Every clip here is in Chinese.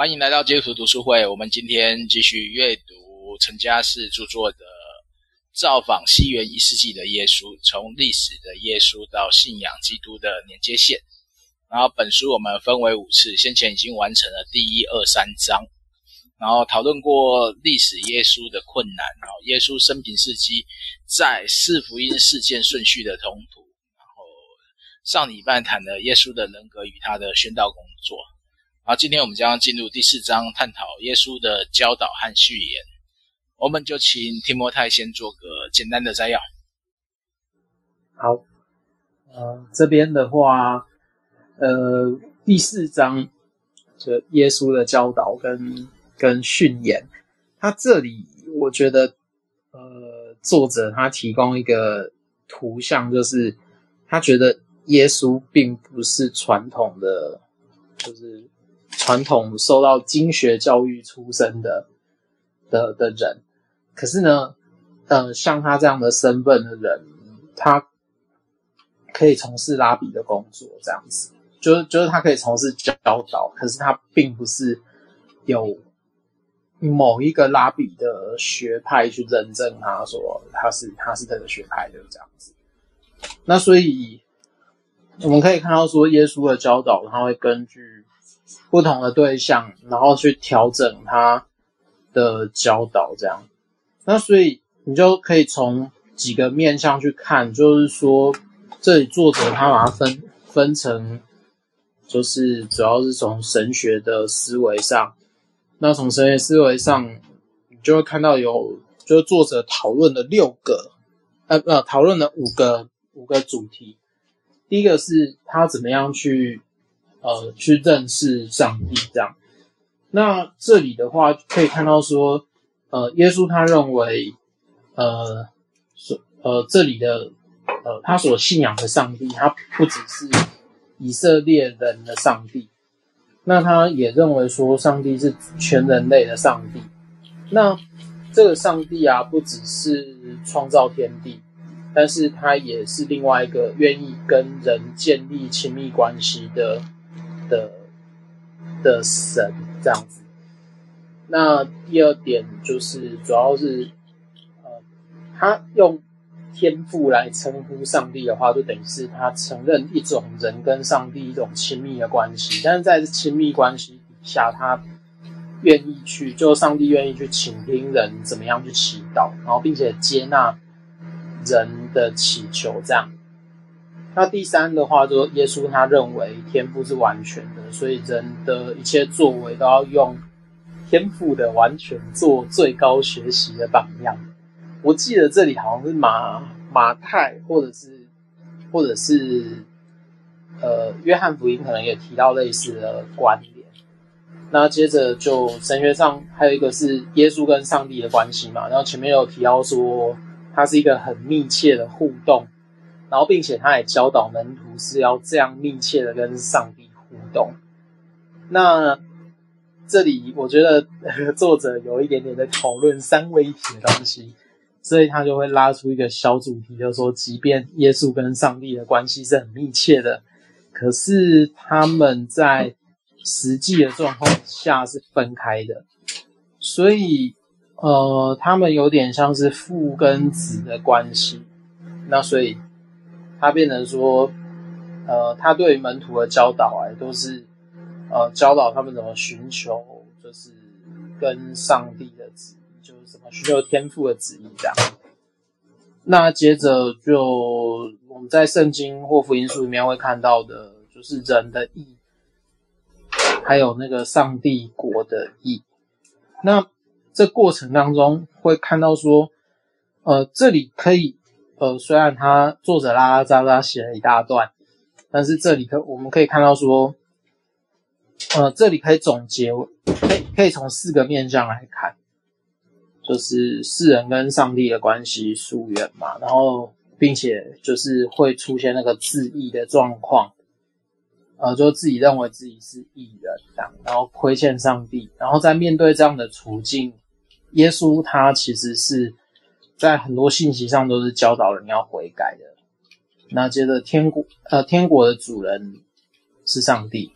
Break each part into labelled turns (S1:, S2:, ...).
S1: 欢迎来到基督徒读书会。我们今天继续阅读陈家士著作的《造访西元一世纪的耶稣：从历史的耶稣到信仰基督的连接线》。然后本书我们分为五次，先前已经完成了第一、二、三章，然后讨论过历史耶稣的困难，然后耶稣生平事迹在四福音事件顺序的统图，然后上礼拜谈了耶稣的人格与他的宣道工作。好，今天我们将进入第四章，探讨耶稣的教导和序言。我们就请提摩太先做个简单的摘要。
S2: 好，呃，这边的话，呃，第四章就耶稣的教导跟跟训言，他这里我觉得，呃，作者他提供一个图像，就是他觉得耶稣并不是传统的，就是。传统受到经学教育出身的的的人，可是呢，呃，像他这样的身份的人，他可以从事拉比的工作，这样子，就是就是他可以从事教导，可是他并不是有某一个拉比的学派去认证他说他是他是这个学派的这样子。那所以我们可以看到说，耶稣的教导他会根据。不同的对象，然后去调整他的教导，这样。那所以你就可以从几个面向去看，就是说，这里作者他把它分分成，就是主要是从神学的思维上。那从神学思维上，你就会看到有，就是作者讨论了六个，呃，呃，讨论了五个五个主题。第一个是他怎么样去。呃，去认识上帝这样。那这里的话可以看到说，呃，耶稣他认为，呃，所呃这里的呃他所信仰的上帝，他不只是以色列人的上帝，那他也认为说，上帝是全人类的上帝。那这个上帝啊，不只是创造天地，但是他也是另外一个愿意跟人建立亲密关系的。的的神这样子，那第二点就是主要是，呃，他用天赋来称呼上帝的话，就等于是他承认一种人跟上帝一种亲密的关系，但是在亲密关系底下，他愿意去，就上帝愿意去倾听人怎么样去祈祷，然后并且接纳人的祈求这样。那第三的话，就是耶稣他认为天赋是完全的，所以人的一切作为都要用天赋的完全做最高学习的榜样。我记得这里好像是马马太，或者是或者是呃约翰福音，可能也提到类似的观点。那接着就神学上还有一个是耶稣跟上帝的关系嘛，然后前面有提到说，它是一个很密切的互动。然后，并且他也教导门徒是要这样密切的跟上帝互动。那这里我觉得作者有一点点在讨论三位一体的东西，所以他就会拉出一个小主题，就是说，即便耶稣跟上帝的关系是很密切的，可是他们在实际的状况下是分开的，所以呃，他们有点像是父跟子的关系。那所以。他变成说，呃，他对门徒的教导啊，都是呃教导他们怎么寻求，就是跟上帝的旨意，就是怎么寻求天赋的旨意这样。那接着就我们在圣经或福音书里面会看到的，就是人的义，还有那个上帝国的义。那这过程当中会看到说，呃，这里可以。呃，虽然他作者拉拉杂杂写了一大段，但是这里可我们可以看到说，呃，这里可以总结，可以可以从四个面向来看，就是世人跟上帝的关系疏远嘛，然后并且就是会出现那个自义的状况，呃，就自己认为自己是义人这样，然后亏欠上帝，然后在面对这样的处境，耶稣他其实是。在很多信息上都是教导人要悔改的。那接着天国，呃，天国的主人是上帝。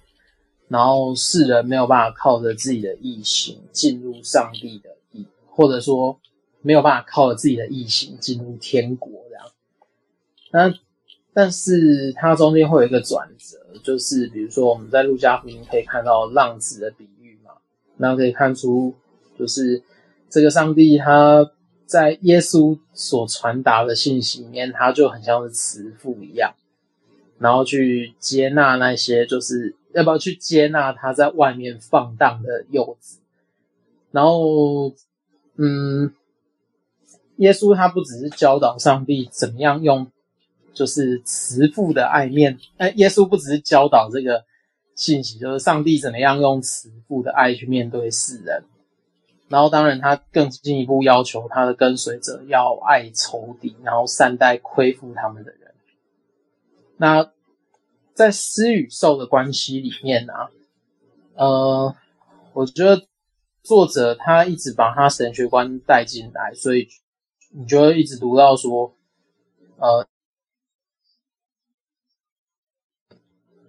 S2: 然后世人没有办法靠着自己的意行进入上帝的意，或者说没有办法靠着自己的意行进入天国这样。那但是它中间会有一个转折，就是比如说我们在路加福音可以看到浪子的比喻嘛，那可以看出就是这个上帝他在耶稣所传达的信息里面，他就很像是慈父一样，然后去接纳那些就是。要不要去接纳他在外面放荡的幼子？然后，嗯，耶稣他不只是教导上帝怎么样用，就是慈父的爱面。哎，耶稣不只是教导这个信息，就是上帝怎么样用慈父的爱去面对世人。然后，当然他更进一步要求他的跟随者要爱仇敌，然后善待亏负他们的人。那。在施与受的关系里面啊，呃，我觉得作者他一直把他神学观带进来，所以你就会一直读到说，呃，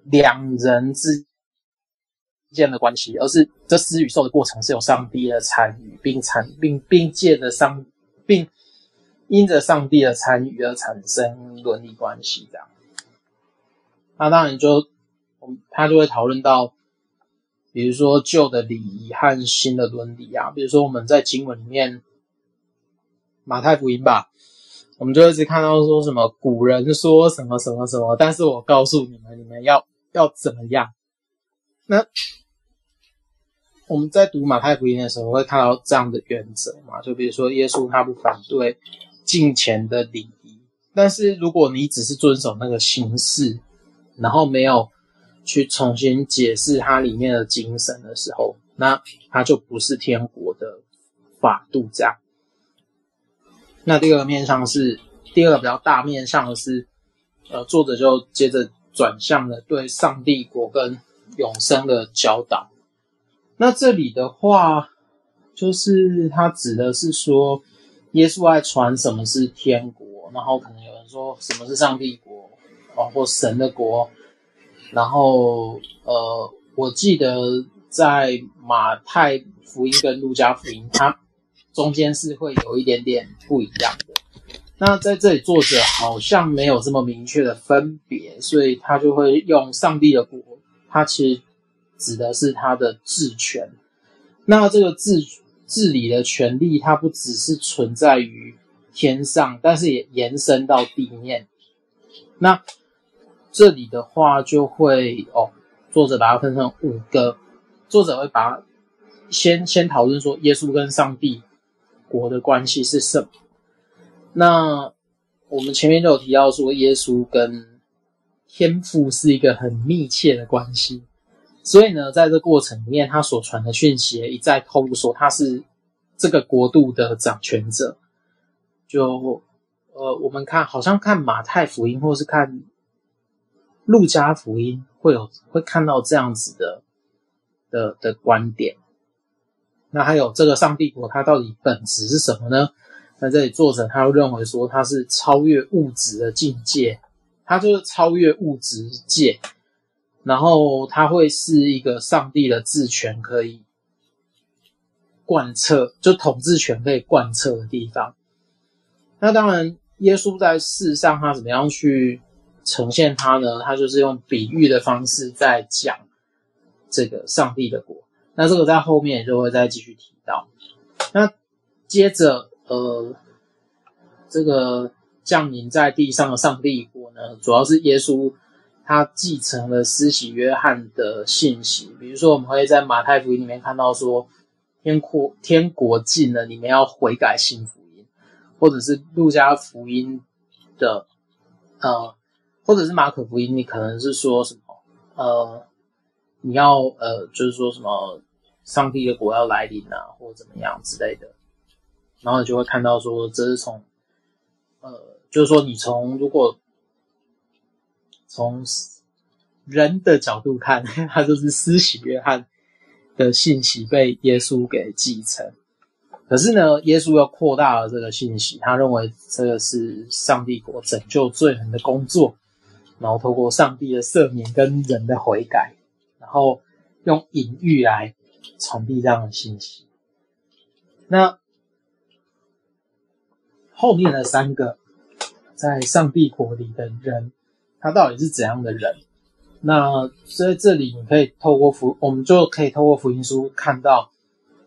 S2: 两人之间的关系，而是这死与受的过程是有上帝的参与，并产并并借着上并因着上帝的参与而产生伦理关系，这样。那当然就，他就会讨论到，比如说旧的礼仪和新的伦理啊，比如说我们在经文里面，马太福音吧，我们就一直看到说什么古人说什么什么什么，但是我告诉你们，你们要要怎么样？那我们在读马太福音的时候会看到这样的原则嘛？就比如说耶稣他不反对敬虔的礼仪，但是如果你只是遵守那个形式。然后没有去重新解释它里面的精神的时候，那它就不是天国的法度这样。那第二个面向是第二个比较大面向的是，呃，作者就接着转向了对上帝国跟永生的教导。那这里的话，就是他指的是说，耶稣爱传什么是天国，然后可能有人说什么是上帝国。哦，或神的国，然后呃，我记得在马太福音跟路加福音，它中间是会有一点点不一样的。那在这里，作者好像没有这么明确的分别，所以他就会用上帝的国，他其实指的是他的治权。那这个治治理的权利，它不只是存在于天上，但是也延伸到地面。那这里的话就会哦，作者把它分成五个，作者会把先先讨论说耶稣跟上帝国的关系是什么。那我们前面就有提到说，耶稣跟天父是一个很密切的关系，所以呢，在这过程里面，他所传的讯息一再透露说他是这个国度的掌权者。就呃，我们看好像看马太福音，或是看。路加福音会有会看到这样子的的的观点，那还有这个上帝国，它到底本质是什么呢？那这里作者他又认为说，它是超越物质的境界，它就是超越物质界，然后它会是一个上帝的治权可以贯彻，就统治权可以贯彻的地方。那当然，耶稣在世上他怎么样去？呈现他呢，他就是用比喻的方式在讲这个上帝的国。那这个在后面就会再继续提到。那接着，呃，这个降临在地上的上帝国呢，主要是耶稣他继承了施洗约翰的信息。比如说，我们会在马太福音里面看到说，天国天国近了，你们要悔改信福音，或者是路加福音的，呃。或者是马可福音，你可能是说什么？呃，你要呃，就是说什么上帝的国要来临啊，或者怎么样之类的。然后你就会看到说，这是从呃，就是说你从如果从人的角度看，他就是施洗约翰的信息被耶稣给继承。可是呢，耶稣又扩大了这个信息，他认为这个是上帝国拯救罪人的工作。然后透过上帝的赦免跟人的悔改，然后用隐喻来传递这样的信息。那后面的三个在上帝国里的人，他到底是怎样的人？那在这里，你可以透过福，我们就可以透过福音书看到，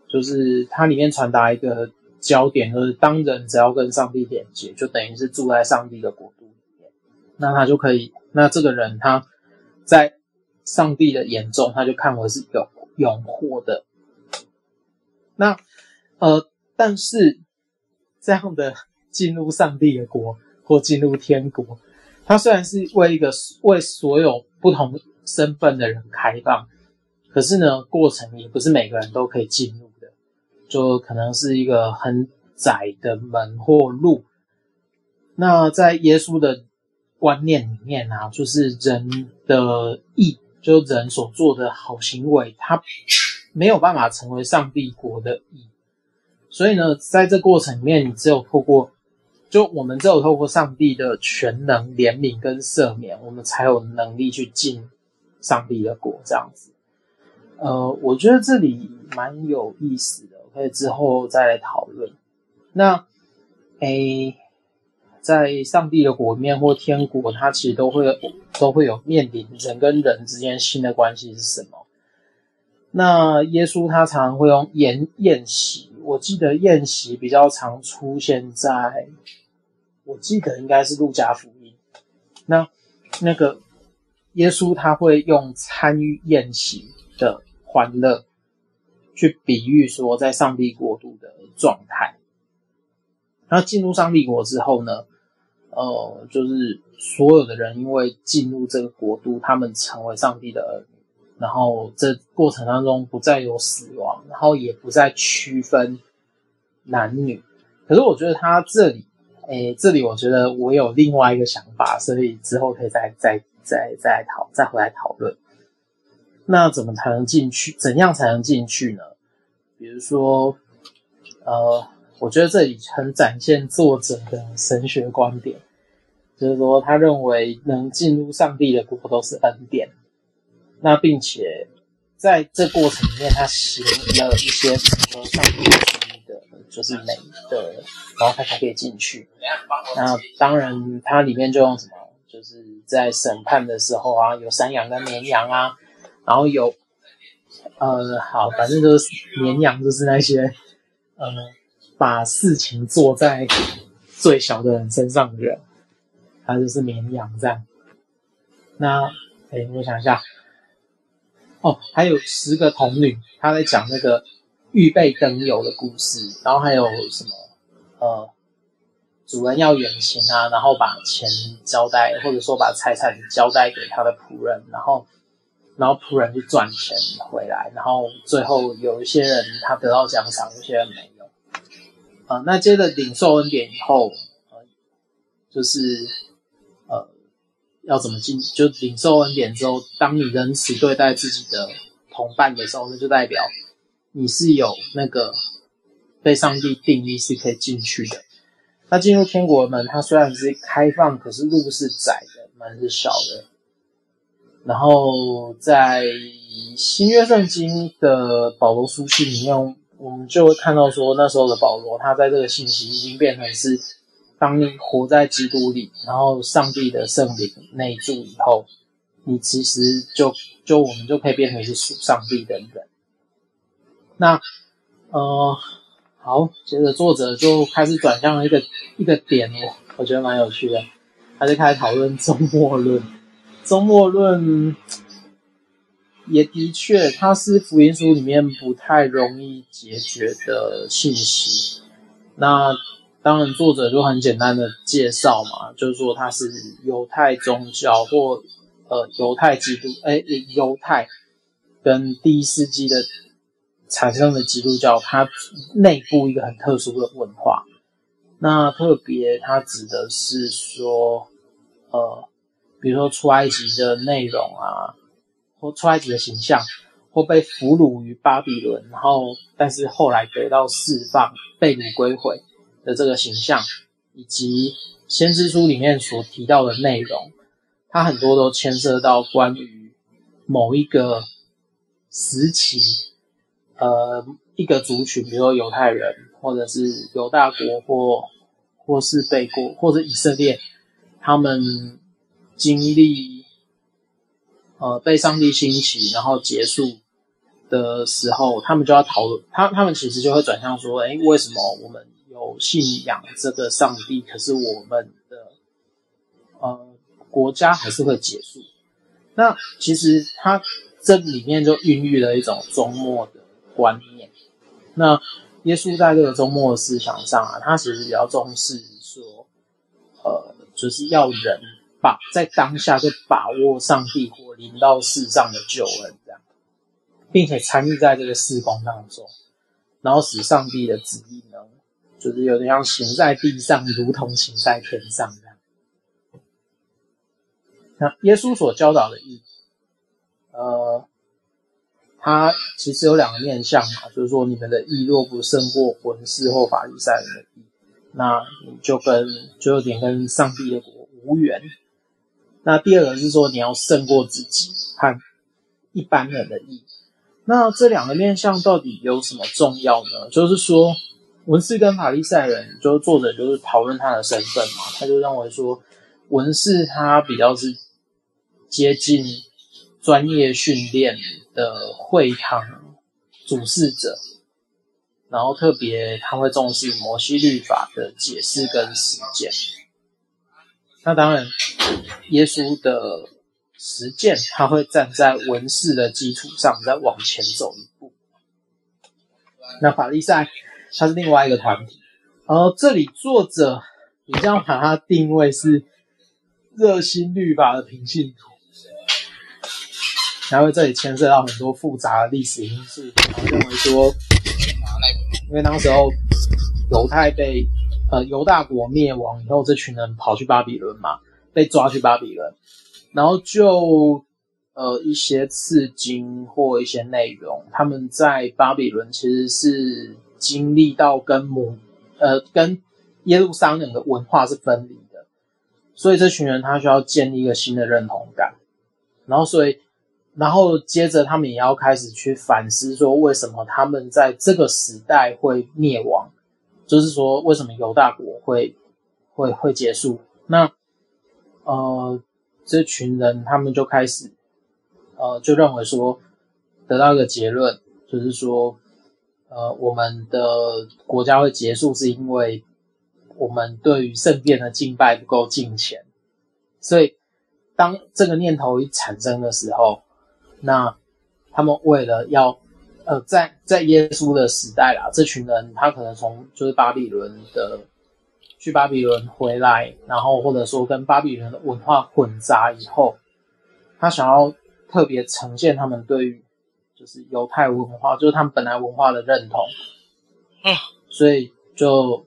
S2: 就是它里面传达一个焦点，就是当人只要跟上帝连接，就等于是住在上帝的国度里面，那他就可以，那这个人他在上帝的眼中，他就看为是一个永活的。那呃，但是这样的进入上帝的国或进入天国，他虽然是为一个为所有不同身份的人开放，可是呢，过程也不是每个人都可以进入的，就可能是一个很窄的门或路。那在耶稣的观念里面啊，就是人的义，就人所做的好行为，他没有办法成为上帝国的义。所以呢，在这过程里面，你只有透过。就我们只有透过上帝的全能、怜悯跟赦免，我们才有能力去进上帝的国。这样子，呃，我觉得这里蛮有意思的，可以之后再来讨论。那，诶，在上帝的国面或天国，它其实都会都会有面临人跟人之间新的关系是什么？那耶稣他常常会用宴宴席。我记得宴席比较常出现在，我记得应该是路加福音。那那个耶稣他会用参与宴席的欢乐，去比喻说在上帝国度的状态。那进入上帝国之后呢，呃，就是所有的人因为进入这个国度，他们成为上帝的儿女。然后这过程当中不再有死亡，然后也不再区分男女。可是我觉得他这里，诶，这里我觉得我有另外一个想法，所以之后可以再再再再讨再回来讨论。那怎么才能进去？怎样才能进去呢？比如说，呃，我觉得这里很展现作者的神学观点，就是说他认为能进入上帝的国都是恩典。那并且在这过程里面，他行了一些符合上帝的，就是美的，然后他才可以进去。那当然，它里面就用什么，就是在审判的时候啊，有山羊跟绵羊啊，然后有呃，好，反正就是绵羊，就是那些呃，把事情做在最小的人身上的人，他就是绵羊这样。那，哎，我想一下。哦，还有十个童女，她在讲那个预备灯油的故事，然后还有什么呃，主人要远行啊，然后把钱交代，或者说把财产交代给他的仆人，然后然后仆人去赚钱回来，然后最后有一些人他得到奖赏，有些人没有。啊、那接着领受恩典以后，就是。要怎么进？就领受恩典之后，当你仁慈对待自己的同伴的时候，那就代表你是有那个被上帝定义是可以进去的。那进入天国的门，它虽然是开放，可是路是窄的，门是小的。然后在新约圣经的保罗书信里面，我们就会看到说，那时候的保罗，他在这个信息已经变成是。当你活在基督里，然后上帝的圣灵内住以后，你其实就就我们就可以变成是属上帝的人。那呃，好，接着作者就开始转向了一个一个点哦，我觉得蛮有趣的，他就开始讨论终末论。终末论也的确，它是福音书里面不太容易解决的信息。那当然，作者就很简单的介绍嘛，就是说他是犹太宗教或呃犹太基督，诶犹太跟第一世纪的产生的基督教，它内部一个很特殊的文化。那特别它指的是说，呃，比如说出埃及的内容啊，或出埃及的形象，或被俘虏于巴比伦，然后但是后来得到释放，被掳归回。的这个形象，以及先知书里面所提到的内容，它很多都牵涉到关于某一个时期，呃，一个族群，比如说犹太人，或者是犹大国，或或是被国，或者以色列，他们经历呃被上帝兴起，然后结束的时候，他们就要讨论，他他们其实就会转向说，哎，为什么我们有信仰这个上帝，可是我们的呃国家还是会结束？那其实他这里面就孕育了一种周末的观念。那耶稣在这个周末的思想上啊，他其实比较重视说，呃，就是要人把在当下就把握上帝或临到世上的救恩，这样，并且参与在这个事工当中，然后使上帝的旨意呢，就是有点像行在地上，如同行在天上这样。那耶稣所教导的义，呃，他其实有两个面向嘛，就是说，你们的义若不胜过文士或法利赛人的义，那你就跟就有点跟上帝的国无缘。那第二个是说，你要胜过自己和一般人的义。那这两个面向到底有什么重要呢？就是说，文士跟法利赛人，就是作者就是讨论他的身份嘛，他就认为说，文士他比较是。接近专业训练的会堂主事者，然后特别他会重视摩西律法的解释跟实践。那当然，耶稣的实践他会站在文士的基础上再往前走一步。那法利赛他是另外一个团体，然后这里作者你这样把它定位是热心律法的平信徒。然后这里牵涉到很多复杂的历史因素，然后认为说，因为当时候犹太被呃犹大国灭亡以后，这群人跑去巴比伦嘛，被抓去巴比伦，然后就呃一些刺经或一些内容，他们在巴比伦其实是经历到跟母呃跟耶路撒冷的文化是分离的，所以这群人他需要建立一个新的认同感，然后所以。然后接着，他们也要开始去反思，说为什么他们在这个时代会灭亡，就是说为什么犹大国会会会结束？那呃，这群人他们就开始呃，就认为说得到一个结论，就是说呃，我们的国家会结束，是因为我们对于圣殿的敬拜不够敬虔。所以当这个念头一产生的时候，那他们为了要，呃，在在耶稣的时代啦，这群人他可能从就是巴比伦的去巴比伦回来，然后或者说跟巴比伦的文化混杂以后，他想要特别呈现他们对于就是犹太文化，就是他们本来文化的认同，嗯，所以就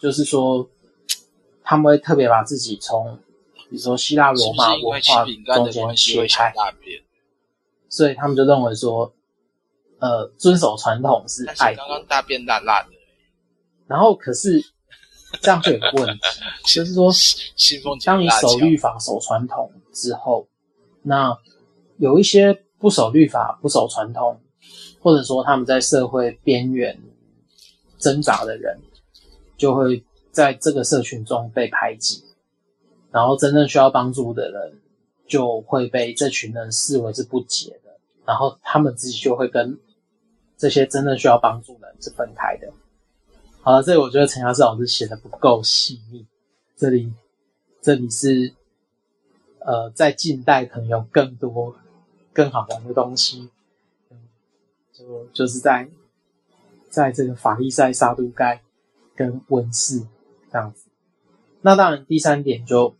S2: 就是说他们会特别把自己从比如说希腊罗马文化中间切开。所以他们就认为说，呃，遵守传统是爱。刚刚
S1: 大便大辣的。
S2: 然后可是 这样就有个问题，就是说，当你守律法、守传统之后，那有一些不守律法、不守传统，或者说他们在社会边缘挣扎的人，就会在这个社群中被排挤，然后真正需要帮助的人，就会被这群人视为是不洁的。然后他们自己就会跟这些真正需要帮助的人是分开的。好了，这里我觉得陈嘉诗老师写的不够细腻。这里，这里是呃，在近代可能有更多更好玩的东西。就就是在在这个法利赛、撒都该跟文士这样子。那当然，第三点就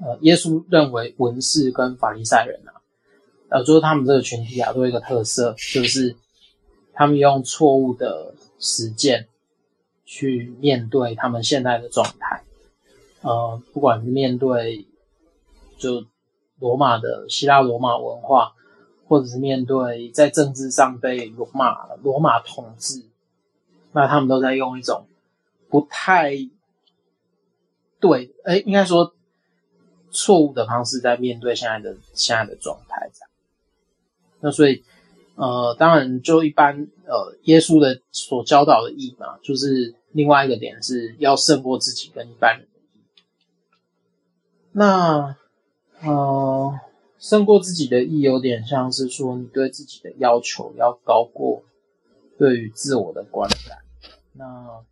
S2: 呃，耶稣认为文士跟法利赛人啊。呃，就是他们这个群体啊，都有一个特色，就是他们用错误的实践去面对他们现在的状态。呃，不管是面对就罗马的希腊罗马文化，或者是面对在政治上被罗马罗马统治，那他们都在用一种不太对，哎，应该说错误的方式在面对现在的现在的状态，这样。那所以，呃，当然就一般呃，耶稣的所教导的义嘛，就是另外一个点是要胜过自己跟一般人的。那呃，胜过自己的意有点像是说你对自己的要求要高过对于自我的观感。那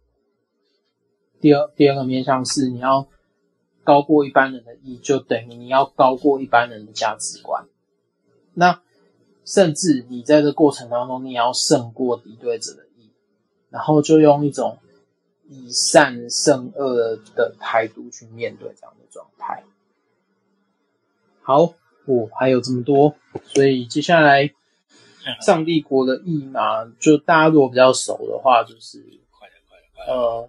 S2: 第二第二个面向是你要高过一般人的意，就等于你要高过一般人的价值观。那甚至你在这过程当中，你要胜过敌对者的意，然后就用一种以善胜恶的态度去面对这样的状态。好，我、哦、还有这么多，所以接下来上帝国的义嘛，就大家如果比较熟的话，就是呃，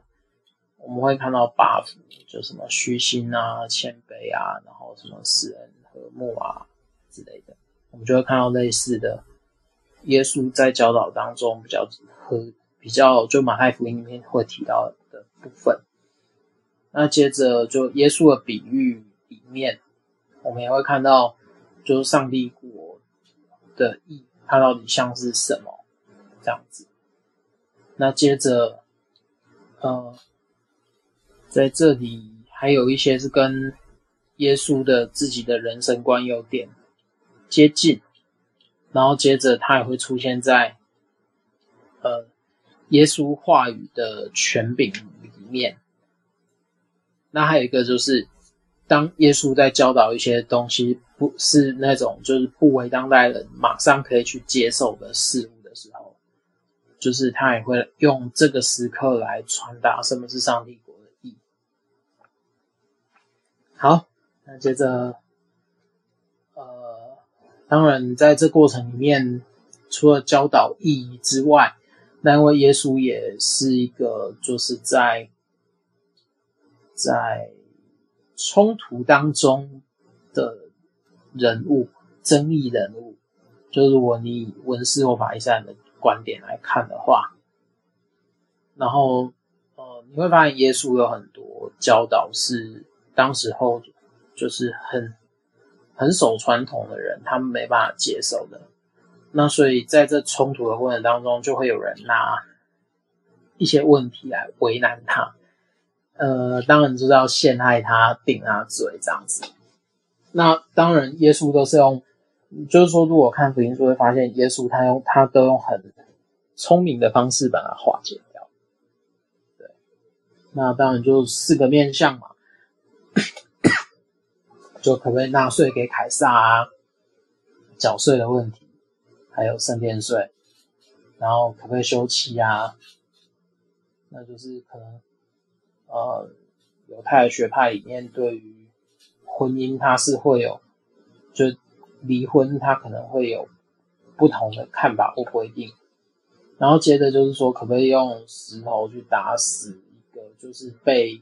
S2: 我们会看到八福，就什么虚心啊、谦卑啊，然后什么使人和睦啊之类的。我们就会看到类似的，耶稣在教导当中比较和比较，就马太福音里面会提到的部分。那接着就耶稣的比喻里面，我们也会看到，就是上帝国的义，它到底像是什么这样子。那接着，呃，在这里还有一些是跟耶稣的自己的人生观有点。接近，然后接着他也会出现在，呃，耶稣话语的权柄里面。那还有一个就是，当耶稣在教导一些东西，不是那种就是不为当代人马上可以去接受的事物的时候，就是他也会用这个时刻来传达什么是上帝国的义。好，那接着。呃当然，在这过程里面，除了教导意义之外，那因为耶稣也是一个就是在在冲突当中的人物，争议人物。就如果你以文士或法利赛人的观点来看的话，然后呃，你会发现耶稣有很多教导是当时候就是很。很守传统的人，他们没办法接受的。那所以在这冲突的过程当中，就会有人拿一些问题来为难他。呃，当然就是要陷害他、定他罪这样子。那当然，耶稣都是用，就是说，如果看福音书会发现，耶稣他用他都用很聪明的方式把它化解掉。对，那当然就四个面向嘛。就可不可以纳税给凯撒啊？缴税的问题，还有圣殿税，然后可不可以休妻啊？那就是可能，呃，犹太学派里面对于婚姻，它是会有，就离婚，它可能会有不同的看法或规定。然后接着就是说，可不可以用石头去打死一个，就是被，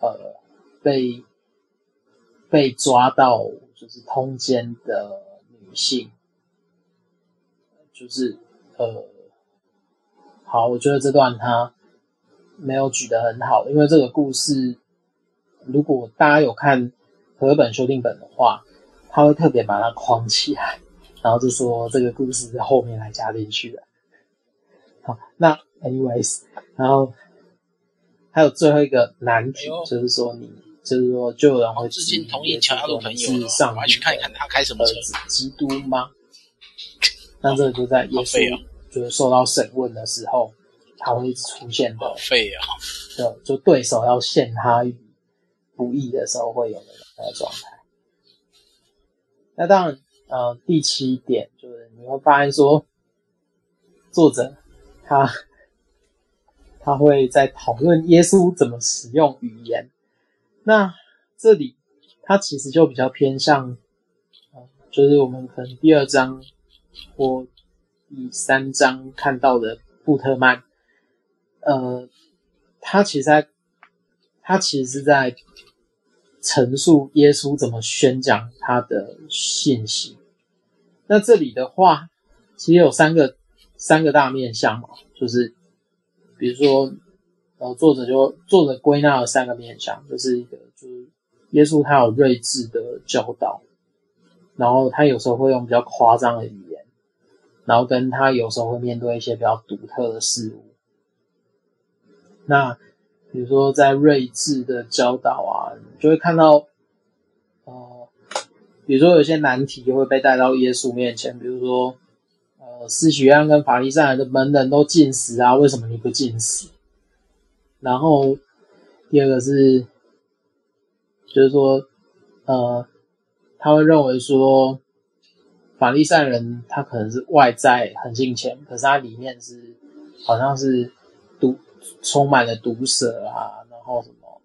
S2: 呃，被。被抓到就是通奸的女性，就是呃，好，我觉得这段他没有举得很好，因为这个故事，如果大家有看和本修订本的话，他会特别把它框起来，然后就说这个故事是后面来加进去的。好，那 anyways，然后还有最后一个难题，就是说你。就是说，就有人会质疑同意是上帝去看一看他开什么车子，基督吗？那这个就在耶稣就是受到审问的时候，他会一直出现的。废啊！就就对手要陷他于不义的时候会有的那个状态。那当然，呃，第七点就是你会发现说，作者他他会在讨论耶稣怎么使用语言。那这里，他其实就比较偏向，就是我们可能第二章或第三章看到的布特曼，呃，他其实在，他其实是在陈述耶稣怎么宣讲他的信息。那这里的话，其实有三个三个大面向嘛，就是比如说。呃作者就作者归纳了三个面向，就是一个就是耶稣他有睿智的教导，然后他有时候会用比较夸张的语言，然后跟他有时候会面对一些比较独特的事物。那比如说在睿智的教导啊，就会看到，呃，比如说有些难题会被带到耶稣面前，比如说，呃，司提反跟法利赛人的门人都禁食啊，为什么你不禁食？然后第二个是，就是说，呃，他会认为说，法利赛人他可能是外在很敬虔，可是他里面是好像是，充满了毒蛇啊，然后什么，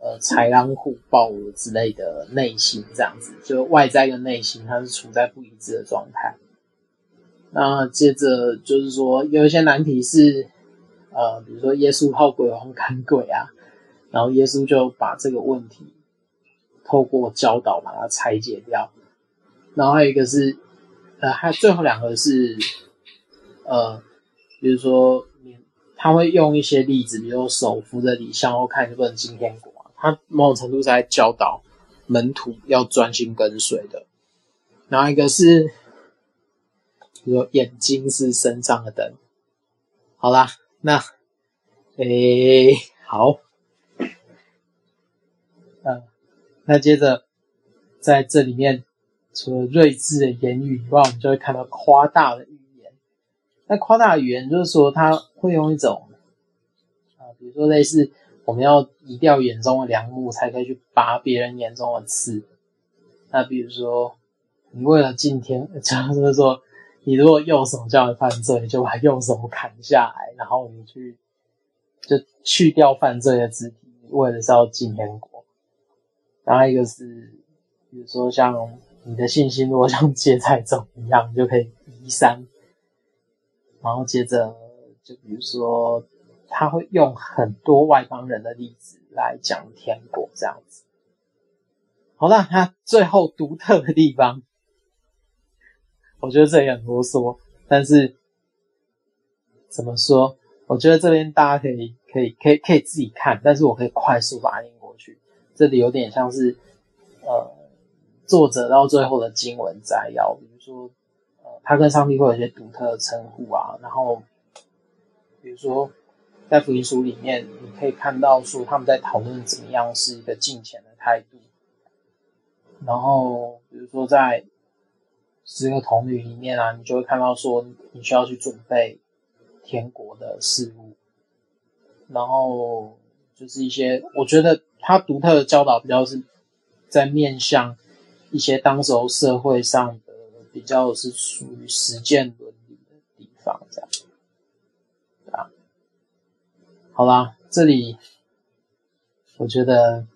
S2: 呃，豺狼虎豹之类的内心这样子，就外在跟内心它是处在不一致的状态。那接着就是说，有一些难题是。呃，比如说耶稣靠鬼王赶鬼啊，然后耶稣就把这个问题透过教导把它拆解掉。然后还有一个是，呃，还有最后两个是，呃，比如说他会用一些例子，比如手扶着你向后看就不能进天国。他某种程度是在教导门徒要专心跟随的。然后一个是，比如说眼睛是身上的灯。好啦。那，诶，好，嗯，那接着在这里面，除了睿智的言语以外，我们就会看到夸大的语。那夸大语言就是说，他会用一种啊，比如说类似我们要移掉眼中的梁木，才可以去拔别人眼中的刺。那比如说，你为了敬天，就是说。你如果右手叫人犯罪，你就把右手砍下来，然后你去就去掉犯罪的肢体，为的是要进天国。然后一个是，比如说像你的信心，如果像芥菜种一样，你就可以移山。然后接着就比如说，他会用很多外邦人的例子来讲天国这样子。好了，他最后独特的地方。我觉得这也很啰嗦，但是怎么说？我觉得这边大家可以可以可以可以自己看，但是我可以快速把它念过去。这里有点像是呃作者到最后的经文摘要，比如说他跟上帝会有一些独特的称呼啊，然后比如说在福音书里面，你可以看到说他们在讨论怎么样是一个敬虔的态度，然后比如说在。十个童女里面啊，你就会看到说，你需要去准备天国的事物，然后就是一些，我觉得他独特的教导比较是在面向一些当时候社会上比较是属于实践伦理的地方，这样，啊，好啦，这里我觉得。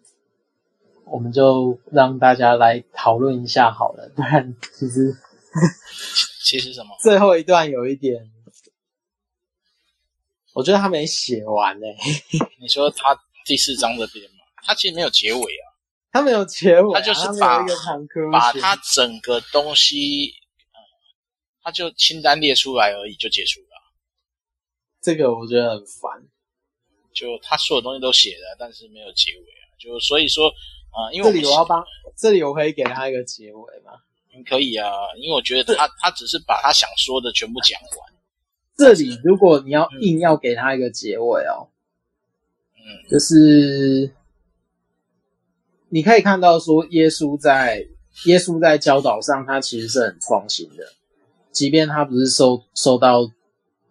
S2: 我们就让大家来讨论一下好了，不然其实
S1: 其实什么？
S2: 最后一段有一点，我觉得他没写完呢。
S1: 你说他第四章这边吗？他其实没有结尾啊，
S2: 他没有结尾，
S1: 他就是把把他整个东西，嗯，他就清单列出来而已，就结束了。
S2: 这个我觉得很烦，
S1: 就他所有东西都写了，但是没有结尾啊，就所以说。啊、嗯，因为
S2: 这里我要帮，这里我可以给他一个结尾吗？
S1: 你可以啊，因为我觉得他他只是把他想说的全部讲完。
S2: 这里如果你要硬要给他一个结尾哦，
S1: 嗯，
S2: 就是你可以看到说耶稣在耶稣在教导上，他其实是很创新的，即便他不是受受到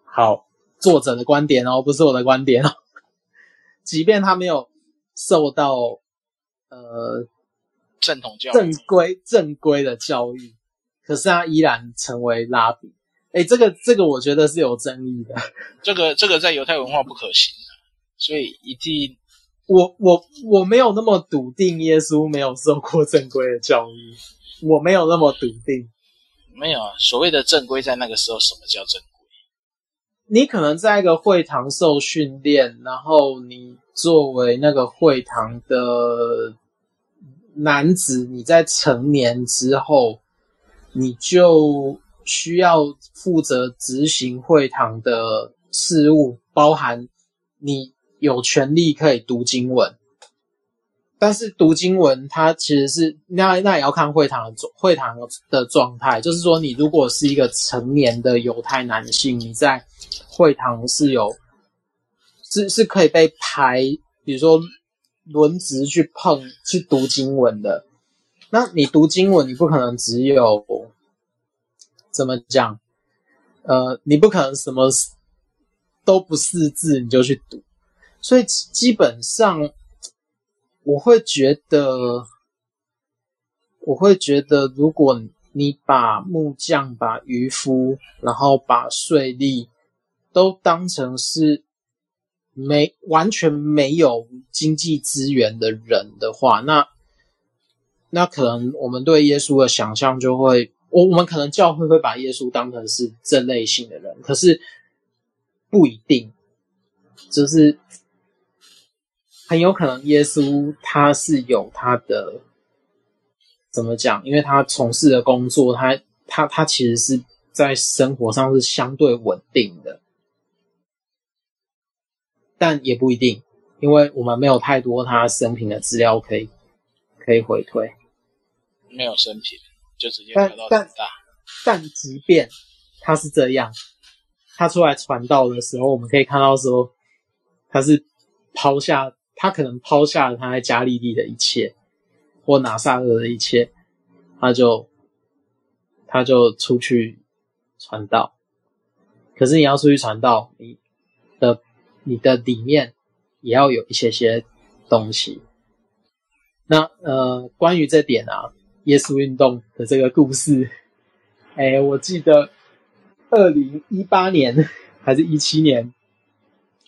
S2: 好作者的观点哦，不是我的观点哦，即便他没有受到。呃，
S1: 正统教，
S2: 正规正规的教育，可是他依然成为拉比。哎，这个这个我觉得是有争议的。
S1: 这个这个在犹太文化不可行，所以一定，
S2: 我我我没有那么笃定耶稣没有受过正规的教育，我没有那么笃定。
S1: 没有啊，所谓的正规在那个时候，什么叫正规？
S2: 你可能在一个会堂受训练，然后你作为那个会堂的男子，你在成年之后，你就需要负责执行会堂的事务，包含你有权利可以读经文，但是读经文，它其实是那那也要看会堂的会堂的状态。就是说，你如果是一个成年的犹太男性，你在会堂是有是是可以被排，比如说轮值去碰去读经文的。那你读经文，你不可能只有怎么讲？呃，你不可能什么都不识字你就去读，所以基本上我会觉得，我会觉得，如果你把木匠、把渔夫，然后把税吏都当成是没完全没有经济资源的人的话，那那可能我们对耶稣的想象就会。我我们可能教会会把耶稣当成是这类型的人，可是不一定，就是很有可能耶稣他是有他的怎么讲？因为他从事的工作，他他他其实是在生活上是相对稳定的，但也不一定，因为我们没有太多他生平的资料可以可以回推，
S1: 没有生平。就直接到但但
S2: 但即便他是这样，他出来传道的时候，我们可以看到说，他是抛下他可能抛下了他在加利利的一切，或拿撒勒的一切，他就他就出去传道。可是你要出去传道，你的你的里面也要有一些些东西。那呃，关于这点啊。耶稣运动的这个故事，哎，我记得二零一八年还是一七年，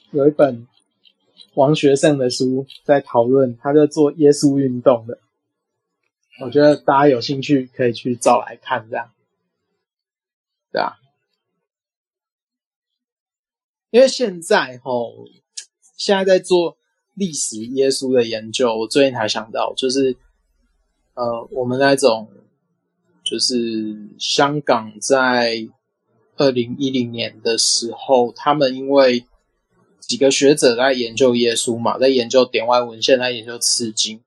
S2: 有一本王学胜的书在讨论，他在做耶稣运动的。我觉得大家有兴趣可以去找来看，这样，对啊。因为现在吼，现在在做历史耶稣的研究，我最近才想到，就是。呃，我们那种就是香港在二零一零年的时候，他们因为几个学者在研究耶稣嘛，在研究典外文献，在研究次经，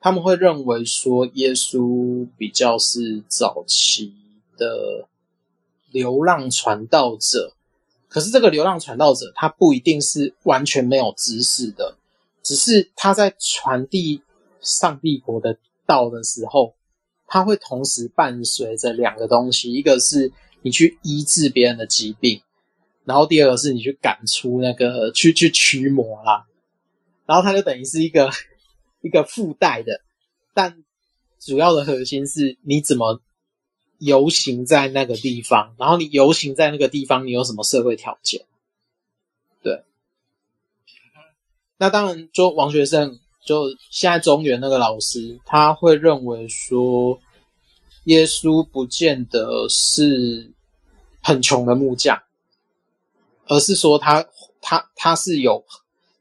S2: 他们会认为说耶稣比较是早期的流浪传道者，可是这个流浪传道者他不一定是完全没有知识的，只是他在传递上帝国的。道的时候，他会同时伴随着两个东西，一个是你去医治别人的疾病，然后第二个是你去赶出那个去去驱魔啦，然后它就等于是一个 一个附带的，但主要的核心是你怎么游行在那个地方，然后你游行在那个地方，你有什么社会条件？对，那当然就王学胜。就现在中原那个老师，他会认为说，耶稣不见得是很穷的木匠，而是说他他他是有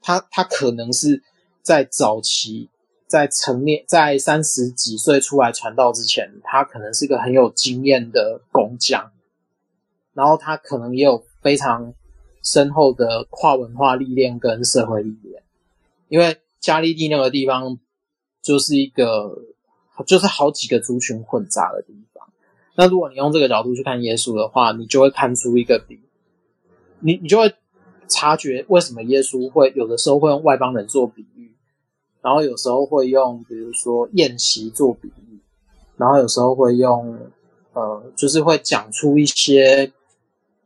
S2: 他他可能是在早期在成年在三十几岁出来传道之前，他可能是一个很有经验的工匠，然后他可能也有非常深厚的跨文化历练跟社会历练，因为。加利利那个地方就是一个，就是好几个族群混杂的地方。那如果你用这个角度去看耶稣的话，你就会看出一个比，你你就会察觉为什么耶稣会有的时候会用外邦人做比喻，然后有时候会用比如说宴席做比喻，然后有时候会用呃，就是会讲出一些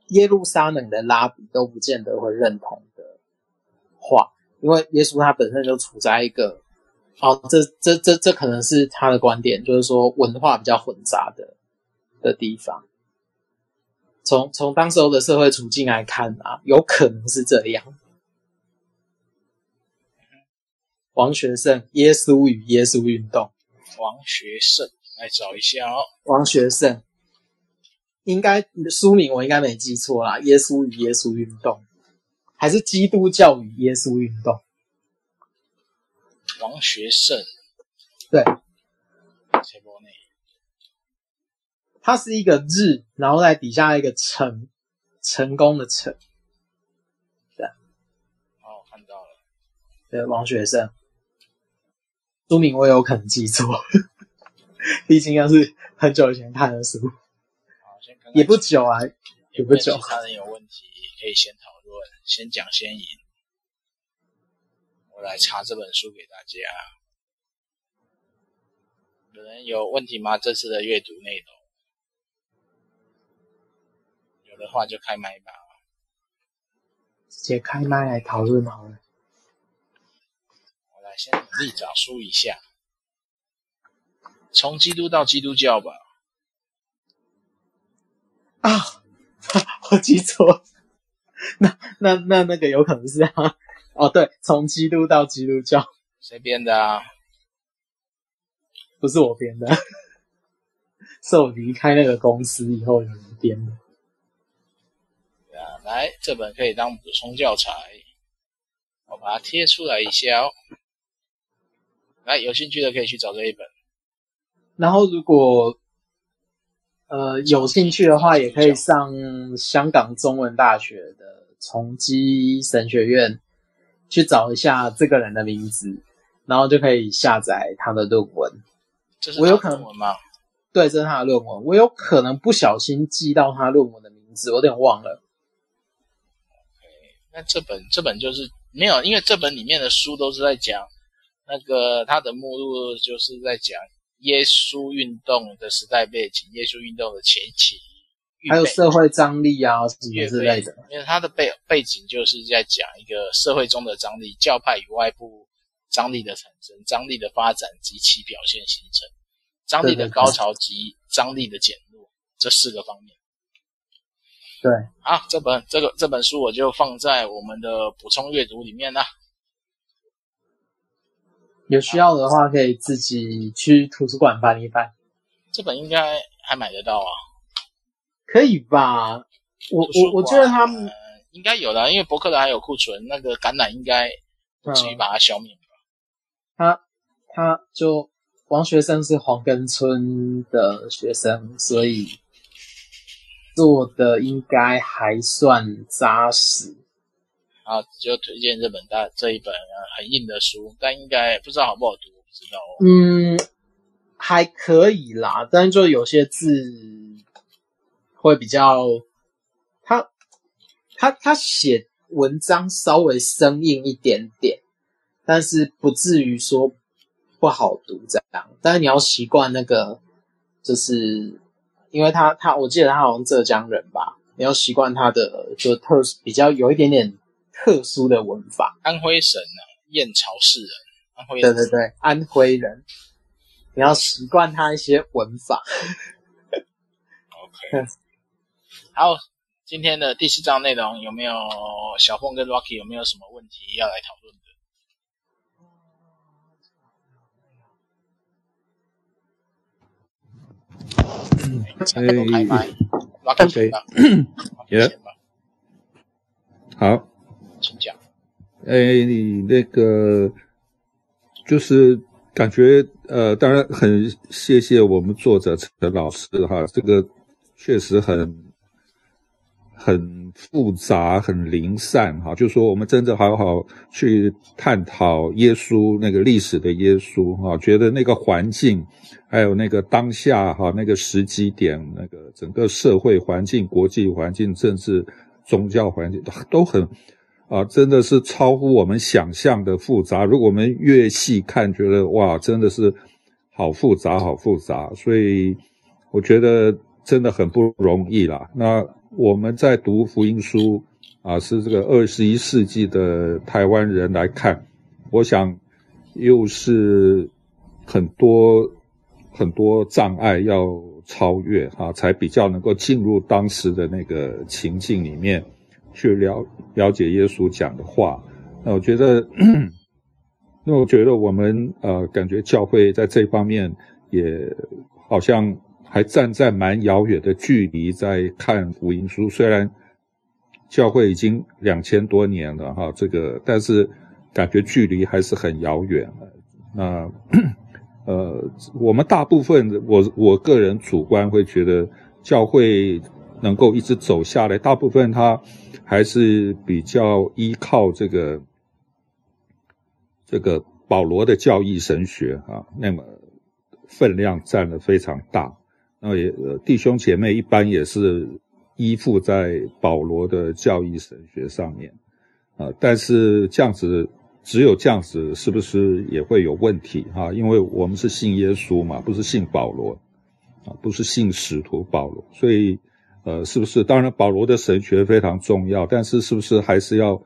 S2: 耶路撒冷的拉比都不见得会认同的话。因为耶稣他本身就处在一个，哦，这这这这可能是他的观点，就是说文化比较混杂的的地方。从从当时候的社会处境来看啊，有可能是这样。王学胜，耶稣与耶稣运动。
S1: 王学胜，来找一下哦。
S2: 王学胜，应该书名我应该没记错啦，耶稣与耶稣运动。还是基督教与耶稣运动，
S1: 王学胜，
S2: 对，他是一个日，然后在底下一个成，成功的成，对，
S1: 哦，看到了，
S2: 对，王学胜，书名我有可能记错，毕竟要是很久以前看的
S1: 书，
S2: 也不久啊，也不久。
S1: 其他人有问题可以先讨论，先讲先赢。我来查这本书给大家。有人有问题吗？这次的阅读内容，有的话就开麦吧。
S2: 直接开麦来讨论好了。
S1: 我来先努力找书一下。从基督到基督教吧。
S2: 啊，我记错。那那那那个有可能是啊。哦，对，从基督到基督教。
S1: 谁编的啊？
S2: 不是我编的，是我离开那个公司以后有人编的。
S1: 来，这本可以当补充教材，我把它贴出来一下哦。来，有兴趣的可以去找这一本。
S2: 然后，如果呃有兴趣的话，也可以上香港中文大学的崇基神学院去找一下这个人的名字，然后就可以下载他的论文。
S1: 这是他的论文吗？
S2: 对，这是他的论文。我有可能不小心记到他论文的名字，我有点忘了。
S1: 这本这本就是没有，因为这本里面的书都是在讲那个它的目录，就是在讲耶稣运动的时代背景，耶稣运动的前期，
S2: 还有社会张力啊什么之类的。
S1: 因为它的背背景就是在讲一个社会中的张力，教派与外部。张力的产生、张力的发展及其表现形成、张力的高潮及张力的减弱，这四个方面。
S2: 对，
S1: 啊，这本这个这本书我就放在我们的补充阅读里面啦。
S2: 有需要的话，可以自己去图书馆翻一翻。
S1: 这本应该还买得到啊？
S2: 可以吧？我我我觉得他们、
S1: 呃、应该有的，因为博客来还有库存，那个橄榄应该不至于把它消灭。嗯他他就王学生是黄根村的学生，所以做的应该还算扎实。啊，就推荐这本大这一本很硬的书，但应该不知道好不好读，不知道哦。嗯，还可以啦，但就有些字会比较，他他他写文章稍微生硬一点点。但是不至于说不好读这样，但是你要习惯那个，就是因为他他，我记得他好像浙江人吧，你要习惯他的就特比较有一点点特殊的文法。安徽省的，燕巢市人，安徽人。对对对，安徽人，你要习惯他一些文法。OK，好，今天的第四章内容有没有小凤跟 Rocky 有没有什么问题要来讨论？哎，对，耶，好，请讲。哎，你那个就是感觉呃，当然很谢谢我们作者陈老师哈，这个确实很。很复杂，很零散，哈，就是说我们真的好好去探讨耶稣那个历史的耶稣，哈，觉得那个环境，还有那个当下，哈，那个时机点，那个整个社会环境、国际环境、政治、宗教环境都很，啊，真的是超乎我们想象的复杂。如果我们越细看，觉得哇，真的是好复杂，好复杂。所以我觉得真的很不容易啦。那。我们在读福音书啊，是这个二十一世纪的台湾人来看，我想又是很多很多障碍要超越哈、啊，才比较能够进入当时的那个情境里面去了了解耶稣讲的话。那我觉得，那我觉得我们呃，感觉教会在这方面也好像。还站在蛮遥远的距离在看福音书，虽然教会已经两千多年了哈，这个但是感觉距离还是很遥远。那呃，我们大部分我我个人主观会觉得，教会能够一直走下来，大部分它还是比较依靠这个这个
S3: 保罗的教义神学啊，那么分量占了非常大。那么也弟兄姐妹一般也是依附在保罗的教义神学上面啊，但是这样子只有这样子，是不是也会有问题哈？因为我们是信耶稣嘛，不是信保罗啊，不是信使徒保罗，所以呃，是不是？当然，保罗的神学非常重要，但是是不是还是要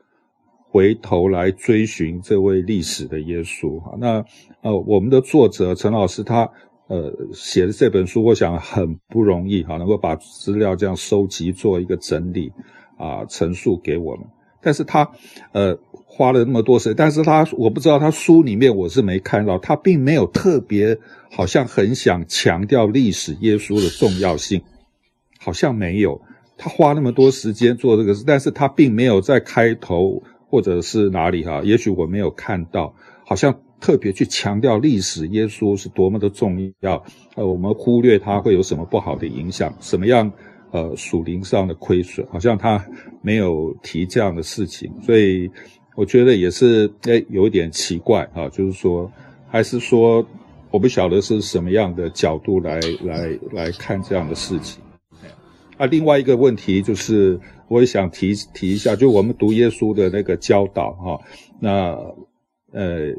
S3: 回头来追寻这位历史的耶稣哈？那呃，我们的作者陈老师他。呃，写的这本书，我想很不容易哈，能够把资料这样收集，做一个整理啊，陈述给我们。但是他呃花了那么多时间，但是他我不知道他书里面我是没看到，他并没有特别好像很想强调历史耶稣的重要性，好像没有。他花那么多时间做这个事，但是他并没有在开头或者是哪里哈，也许我没有看到，好像。特别去强调历史，耶稣是多么的重要，呃，我们忽略他会有什么不好的影响，什么样呃属灵上的亏损，好像他没有提这样的事情，所以我觉得也是诶有一点奇怪啊，就是说还是说我不晓得是什么样的角度来来来看这样的事情。啊，另外一个问题就是我也想提提一下，就我们读耶稣的那个教导哈，那呃。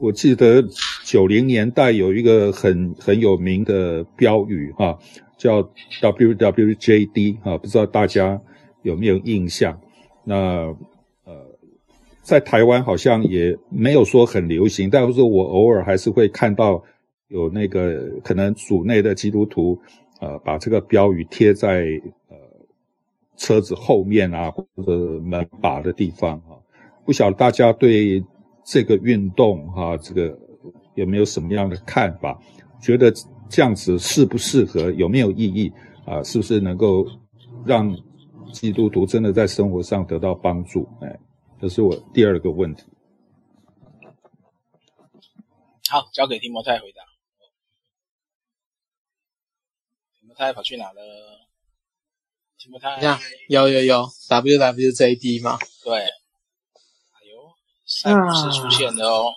S3: 我记得九零年代有一个很很有名的标语哈，叫 WWJD 哈，不知道大家有没有印象？那呃，在台湾好像也没有说很流行，但是我偶尔还是会看到有那个可能组内的基督徒呃，把这个标语贴在呃车子后面啊或者门把的地方哈，不晓得大家对。这个运动哈，这个有没有什么样的看法？觉得这样子适不适合？有没有意义啊？是不是能够让基督徒真的在生活上得到帮助？哎，这是我第二个问题。
S1: 好，交给提摩太回答。提摩太跑去哪了？提摩太，
S2: 有有有，WWJD 吗？
S1: 对。赛姆斯出现了哦，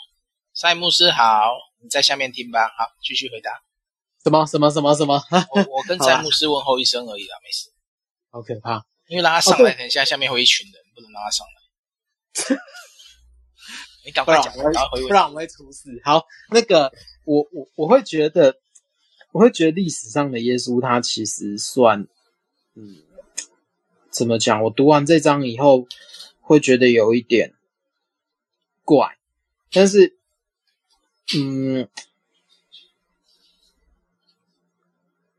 S1: 塞姆斯好，你在下面听吧。好，继续回答。
S2: 什么什么什么什么？
S1: 我我跟塞姆斯问候一声而已啦，没事。
S2: 好可怕，
S1: 因为让他上来，等一下下面会一群人，不能让他上来。你赶快讲，
S2: 不然我会出事。好，那个我我我会觉得，我会觉得历史上的耶稣他其实算，嗯，怎么讲？我读完这章以后，会觉得有一点。怪，但是，嗯，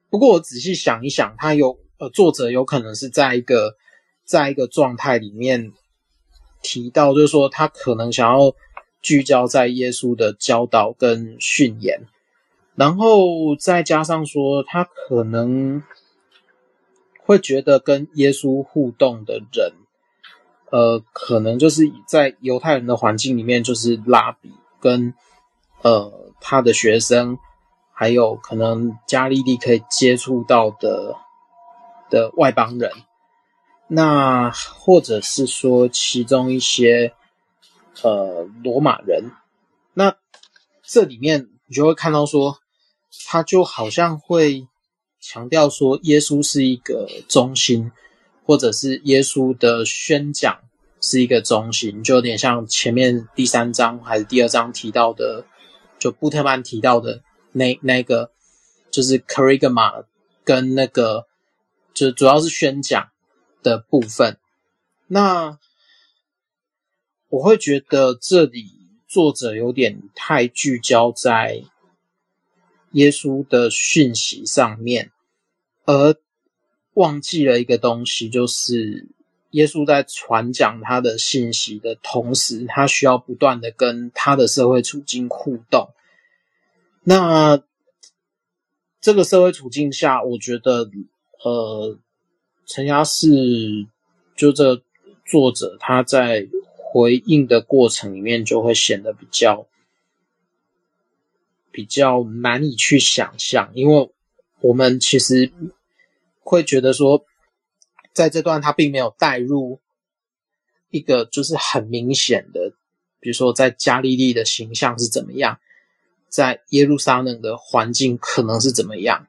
S2: 不过我仔细想一想，他有呃，作者有可能是在一个在一个状态里面提到，就是说他可能想要聚焦在耶稣的教导跟训言，然后再加上说他可能会觉得跟耶稣互动的人。呃，可能就是在犹太人的环境里面，就是拉比跟呃他的学生，还有可能加利利可以接触到的的外邦人，那或者是说其中一些呃罗马人，那这里面你就会看到说，他就好像会强调说耶稣是一个中心。或者是耶稣的宣讲是一个中心，就有点像前面第三章还是第二章提到的，就布特曼提到的那那个，就是 Kerygma 跟那个，就主要是宣讲的部分。那我会觉得这里作者有点太聚焦在耶稣的讯息上面，而。忘记了一个东西，就是耶稣在传讲他的信息的同时，他需要不断的跟他的社会处境互动。那这个社会处境下，我觉得，呃，陈家是就这作者他在回应的过程里面，就会显得比较比较难以去想象，因为我们其实。会觉得说，在这段他并没有带入一个就是很明显的比如说在加利利的形象是怎么样，在耶路撒冷的环境可能是怎么样，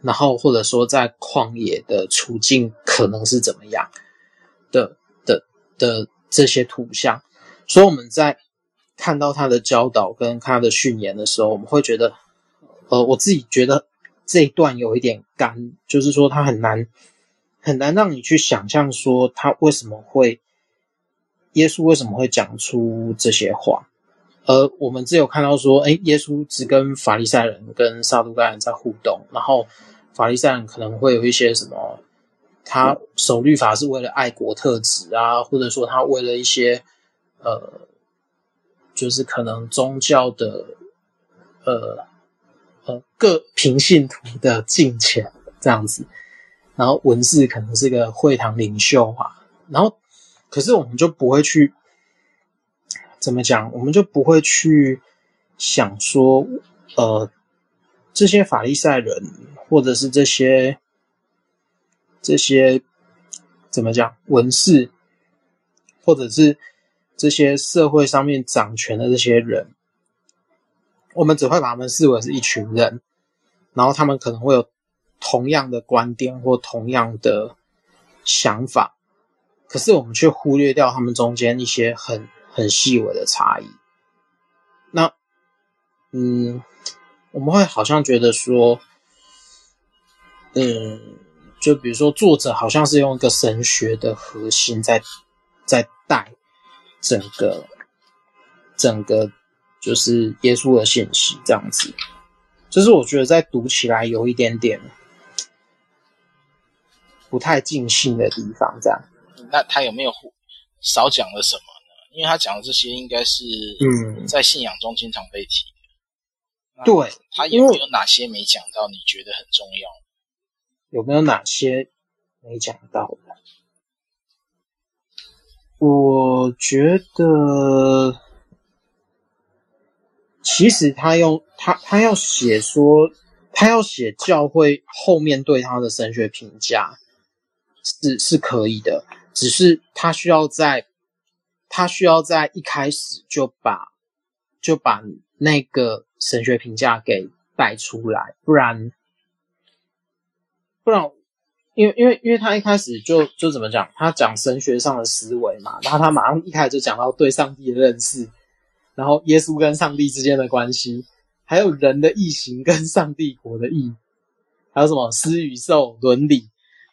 S2: 然后或者说在旷野的处境可能是怎么样的的的这些图像，所以我们在看到他的教导跟他的训言的时候，我们会觉得，呃，我自己觉得这一段有一点干，就是说他很难很难让你去想象说他为什么会。耶稣为什么会讲出这些话？而我们只有看到说，哎，耶稣只跟法利赛人跟撒都该人在互动，然后法利赛人可能会有一些什么，他守律法是为了爱国特质啊，或者说他为了一些呃，就是可能宗教的呃呃各平信徒的敬虔这样子，然后文士可能是个会堂领袖啊，然后。可是我们就不会去怎么讲，我们就不会去想说，呃，这些法利赛人或者是这些这些怎么讲文士，或者是这些社会上面掌权的这些人，我们只会把他们视为是一群人，然后他们可能会有同样的观点或同样的想法。可是我们却忽略掉他们中间一些很很细微的差异。那，嗯，我们会好像觉得说，嗯，就比如说作者好像是用一个神学的核心在在带整个整个就是耶稣的信息这样子，就是我觉得在读起来有一点点不太尽兴的地方，这样。
S1: 那他有没有少讲了什么呢？因为他讲的这些应该是嗯，在信仰中经常被提的。
S2: 对，
S1: 他有没有哪些没讲到？你觉得很重要？
S2: 有没有哪些没讲到的？我觉得，其实他用他他要写说，他要写教会后面对他的神学评价是是可以的。只是他需要在，他需要在一开始就把就把那个神学评价给带出来，不然不然，因为因为因为他一开始就就怎么讲，他讲神学上的思维嘛，然后他马上一开始就讲到对上帝的认识，然后耶稣跟上帝之间的关系，还有人的异形跟上帝国的异，还有什么施与受伦理，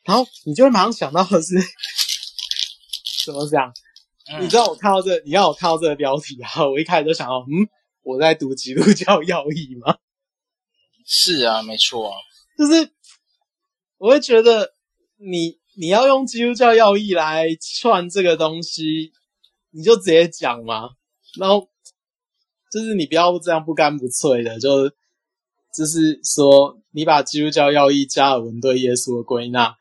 S2: 然后你就会马上想到的是。怎么讲？你知道我看到这个，你让我看到这个标题啊，我一开始就想到，嗯，我在读基督教 要义吗？
S1: 是啊，没错啊，
S2: 就是我会觉得你你要用基督教要义来串这个东西，你就直接讲嘛，然后就是你不要这样不干不脆的，就就是说你把基督教要义加尔文对耶稣的归纳。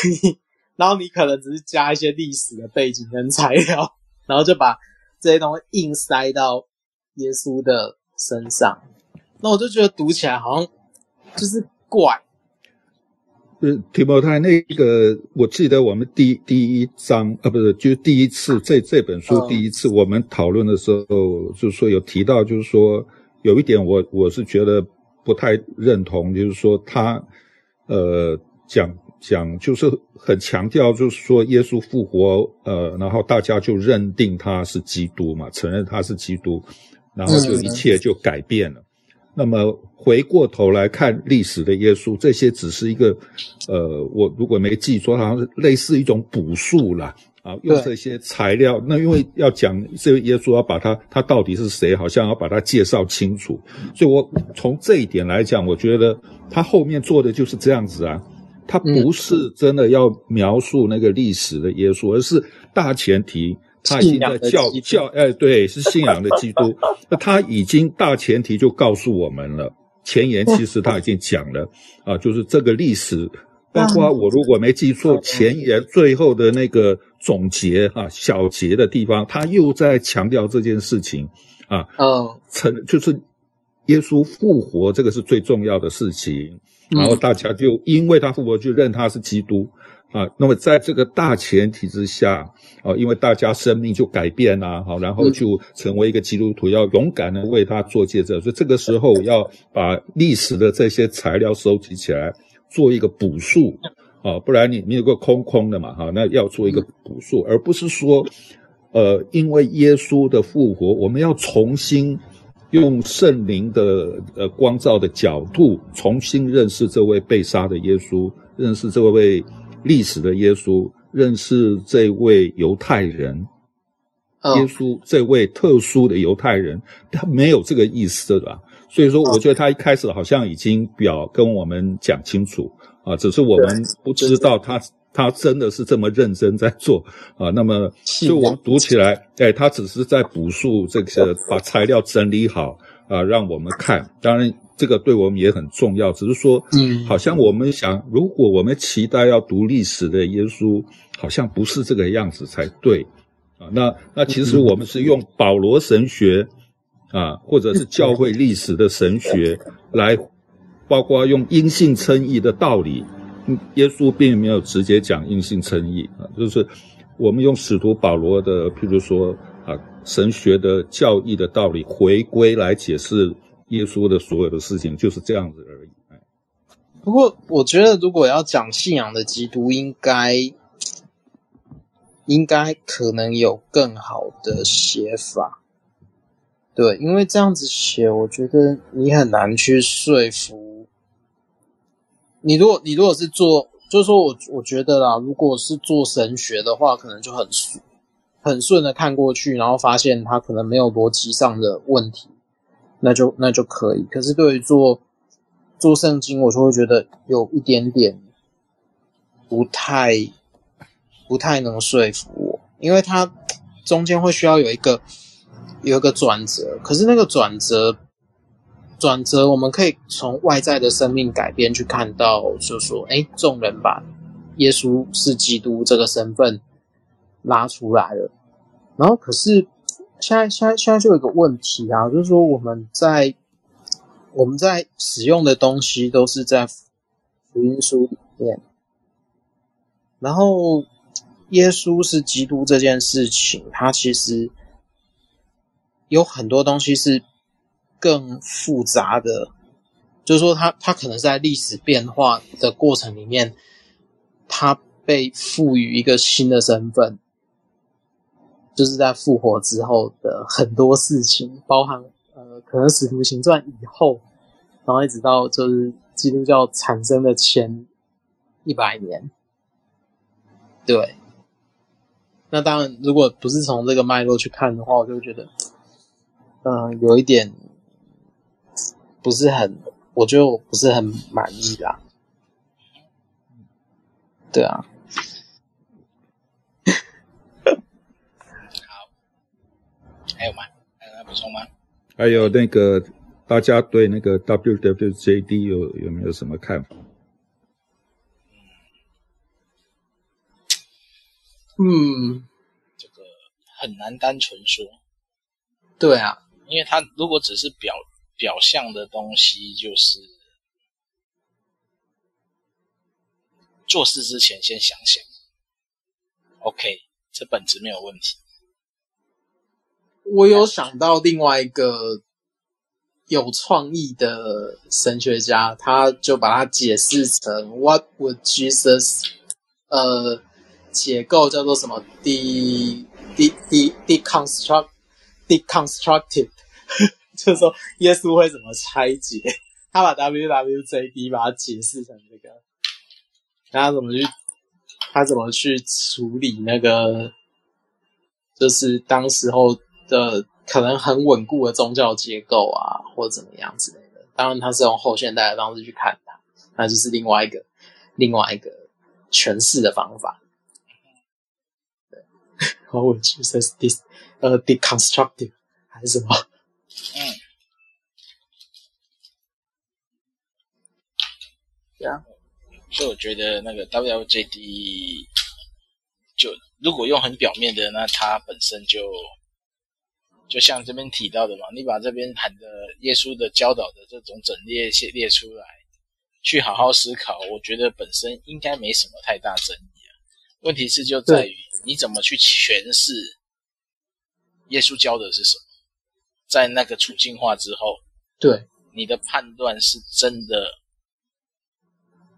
S2: 然后你可能只是加一些历史的背景跟材料，然后就把这些东西硬塞到耶稣的身上，那我就觉得读起来好像就是怪。
S3: 呃，提摩太那个，我记得我们第第一章啊，不是，就是第一次这这本书第一次我们讨论的时候，嗯、就是说有提到，就是说有一点我我是觉得不太认同，就是说他呃讲。讲就是很强调，就是说耶稣复活，呃，然后大家就认定他是基督嘛，承认他是基督，然后就一切就改变了。嗯、那么回过头来看历史的耶稣，这些只是一个，呃，我如果没记错，好像是类似一种补述啦，啊，用这些材料。那因为要讲这个耶稣，要把他他到底是谁，好像要把他介绍清楚。所以我从这一点来讲，我觉得他后面做的就是这样子啊。他不是。真的要描述那个历史的耶稣，嗯、而是大前提他已经在教教哎，对，是信仰的基督。那他已经大前提就告诉我们了，前言其实他已经讲了啊，就是这个历史，包括我如果没记错，前言最后的那个总结啊，小结的地方，他又在强调这件事情啊，嗯，成就是耶稣复活，这个是最重要的事情。然后大家就因为他复活，就认他是基督，啊，那么在这个大前提之下，啊，因为大家生命就改变了，好，然后就成为一个基督徒，要勇敢的为他做见证，所以这个时候要把历史的这些材料收集起来，做一个补述，啊，不然你你有个空空的嘛，哈，那要做一个补述，而不是说，呃，因为耶稣的复活，我们要重新用圣灵的呃光照的角度，重新认识这位被杀的耶稣，认识这位。历史的耶稣，认识这位犹太人，耶稣这位特殊的犹太人，他没有这个意思的吧？所以说，我觉得他一开始好像已经表跟我们讲清楚啊，只是我们不知道他他真的是这么认真在做 啊。那么，就我们读起来，哎，他只是在补述这个，把材料整理好啊，让我们看。当然。这个对我们也很重要，只是说，嗯，好像我们想，如果我们期待要读历史的耶稣，好像不是这个样子才对，啊，那那其实我们是用保罗神学，啊，或者是教会历史的神学来，包括用因性称义的道理，耶稣并没有直接讲硬性称义啊，就是我们用使徒保罗的，譬如说啊，神学的教义的道理回归来解释。耶稣的所有的事情就是这样子而已。
S2: 不过，我觉得如果要讲信仰的基督，应该应该可能有更好的写法。对，因为这样子写，我觉得你很难去说服。你如果你如果是做，就是说我我觉得啦，如果是做神学的话，可能就很顺很顺的看过去，然后发现他可能没有逻辑上的问题。那就那就可以，可是对于做做圣经，我就会觉得有一点点不太不太能说服我，因为它中间会需要有一个有一个转折，可是那个转折转折，我们可以从外在的生命改变去看到，就说，哎，众人把耶稣是基督这个身份拉出来了，然后可是。现在，现在，现在就有一个问题啊，就是说我们在我们在使用的东西都是在福音书里面，然后耶稣是基督这件事情，它其实有很多东西是更复杂的，就是说它它可能在历史变化的过程里面，它被赋予一个新的身份。就是在复活之后的很多事情，包含呃，可能使徒行传以后，然后一直到就是基督教产生的前一百年，对。那当然，如果不是从这个脉络去看的话，我就觉得，嗯、有一点不是很，我觉得我不是很满意啦。对啊。
S1: 还有吗？还有要补充吗？
S3: 还有那个，大家对那个 WWJD 有有没有什么看法？
S2: 嗯，
S1: 这个很难单纯说。
S2: 对啊，
S1: 因为他如果只是表表象的东西，就是做事之前先想想。OK，这本质没有问题。
S2: 我有想到另外一个有创意的神学家，他就把它解释成 “What would Jesus？” 呃，解构叫做什么？“de de de deconstruct deconstructed”，就是说耶稣会怎么拆解？他把 WWJD 把它解释成这个，他怎么去他怎么去处理那个？就是当时候。的可能很稳固的宗教结构啊，或者怎么样之类的。当然，他是用后现代的方式去看它，那就是另外一个另外一个诠释的方法。对，我觉得是 dis 呃 deconstructive 还是什么？嗯，
S1: 对啊。所以我觉得那个 WWJD 就如果用很表面的，那它本身就。就像这边提到的嘛，你把这边谈的耶稣的教导的这种整列列列出来，去好好思考，我觉得本身应该没什么太大争议啊。问题是就在于你怎么去诠释耶稣教的是什么？在那个处境化之后，
S2: 对
S1: 你的判断是真的，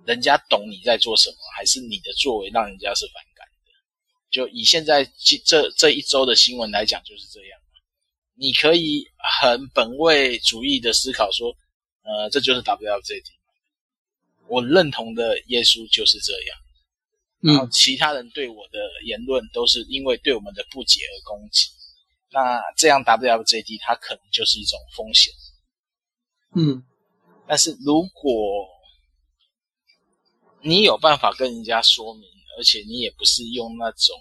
S1: 人家懂你在做什么，还是你的作为让人家是反感的？就以现在这这一周的新闻来讲，就是这样。你可以很本位主义的思考说，呃，这就是 WWJD。我认同的耶稣就是这样。然后其他人对我的言论都是因为对我们的不解而攻击。那这样 WWJD 它可能就是一种风险。
S2: 嗯，
S1: 但是如果你有办法跟人家说明，而且你也不是用那种。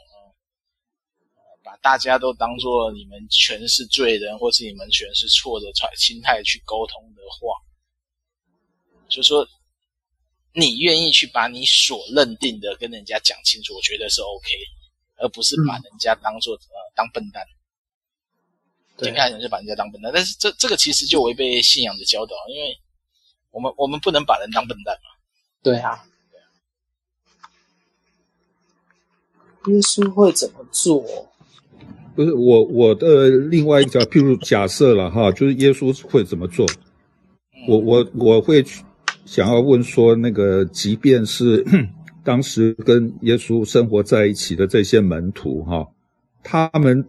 S1: 把大家都当做你们全是罪人，或是你们全是错的心态去沟通的话，就说你愿意去把你所认定的跟人家讲清楚，我觉得是 OK，而不是把人家当做、嗯、呃当笨蛋。对，一开始就把人家当笨蛋，但是这这个其实就违背信仰的教导，因为我们我们不能把人当笨蛋嘛。
S2: 对啊。耶稣会怎么做？
S3: 不是我我的另外一个，譬如假设了哈，就是耶稣会怎么做？我我我会想要问说，那个即便是当时跟耶稣生活在一起的这些门徒哈，他们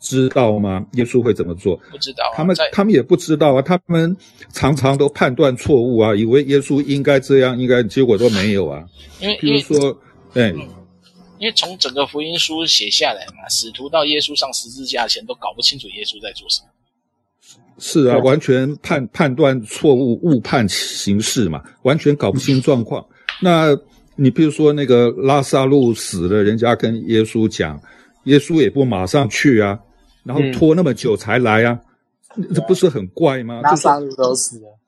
S3: 知道吗？耶稣会怎么做？
S1: 不知道啊，
S3: 他们他们也不知道啊，他们常常都判断错误啊，以为耶稣应该这样，应该结果都没有啊。
S1: 因为
S3: 比如说，哎。
S1: 因为从整个福音书写下来嘛，使徒到耶稣上十字架前都搞不清楚耶稣在做什么。
S3: 是啊，完全判判断错误，误判形势嘛，完全搞不清状况。那你比如说那个拉撒路死了，人家跟耶稣讲，耶稣也不马上去啊，然后拖那么久才来啊，嗯、这不是很怪吗？
S2: 那三路都死了，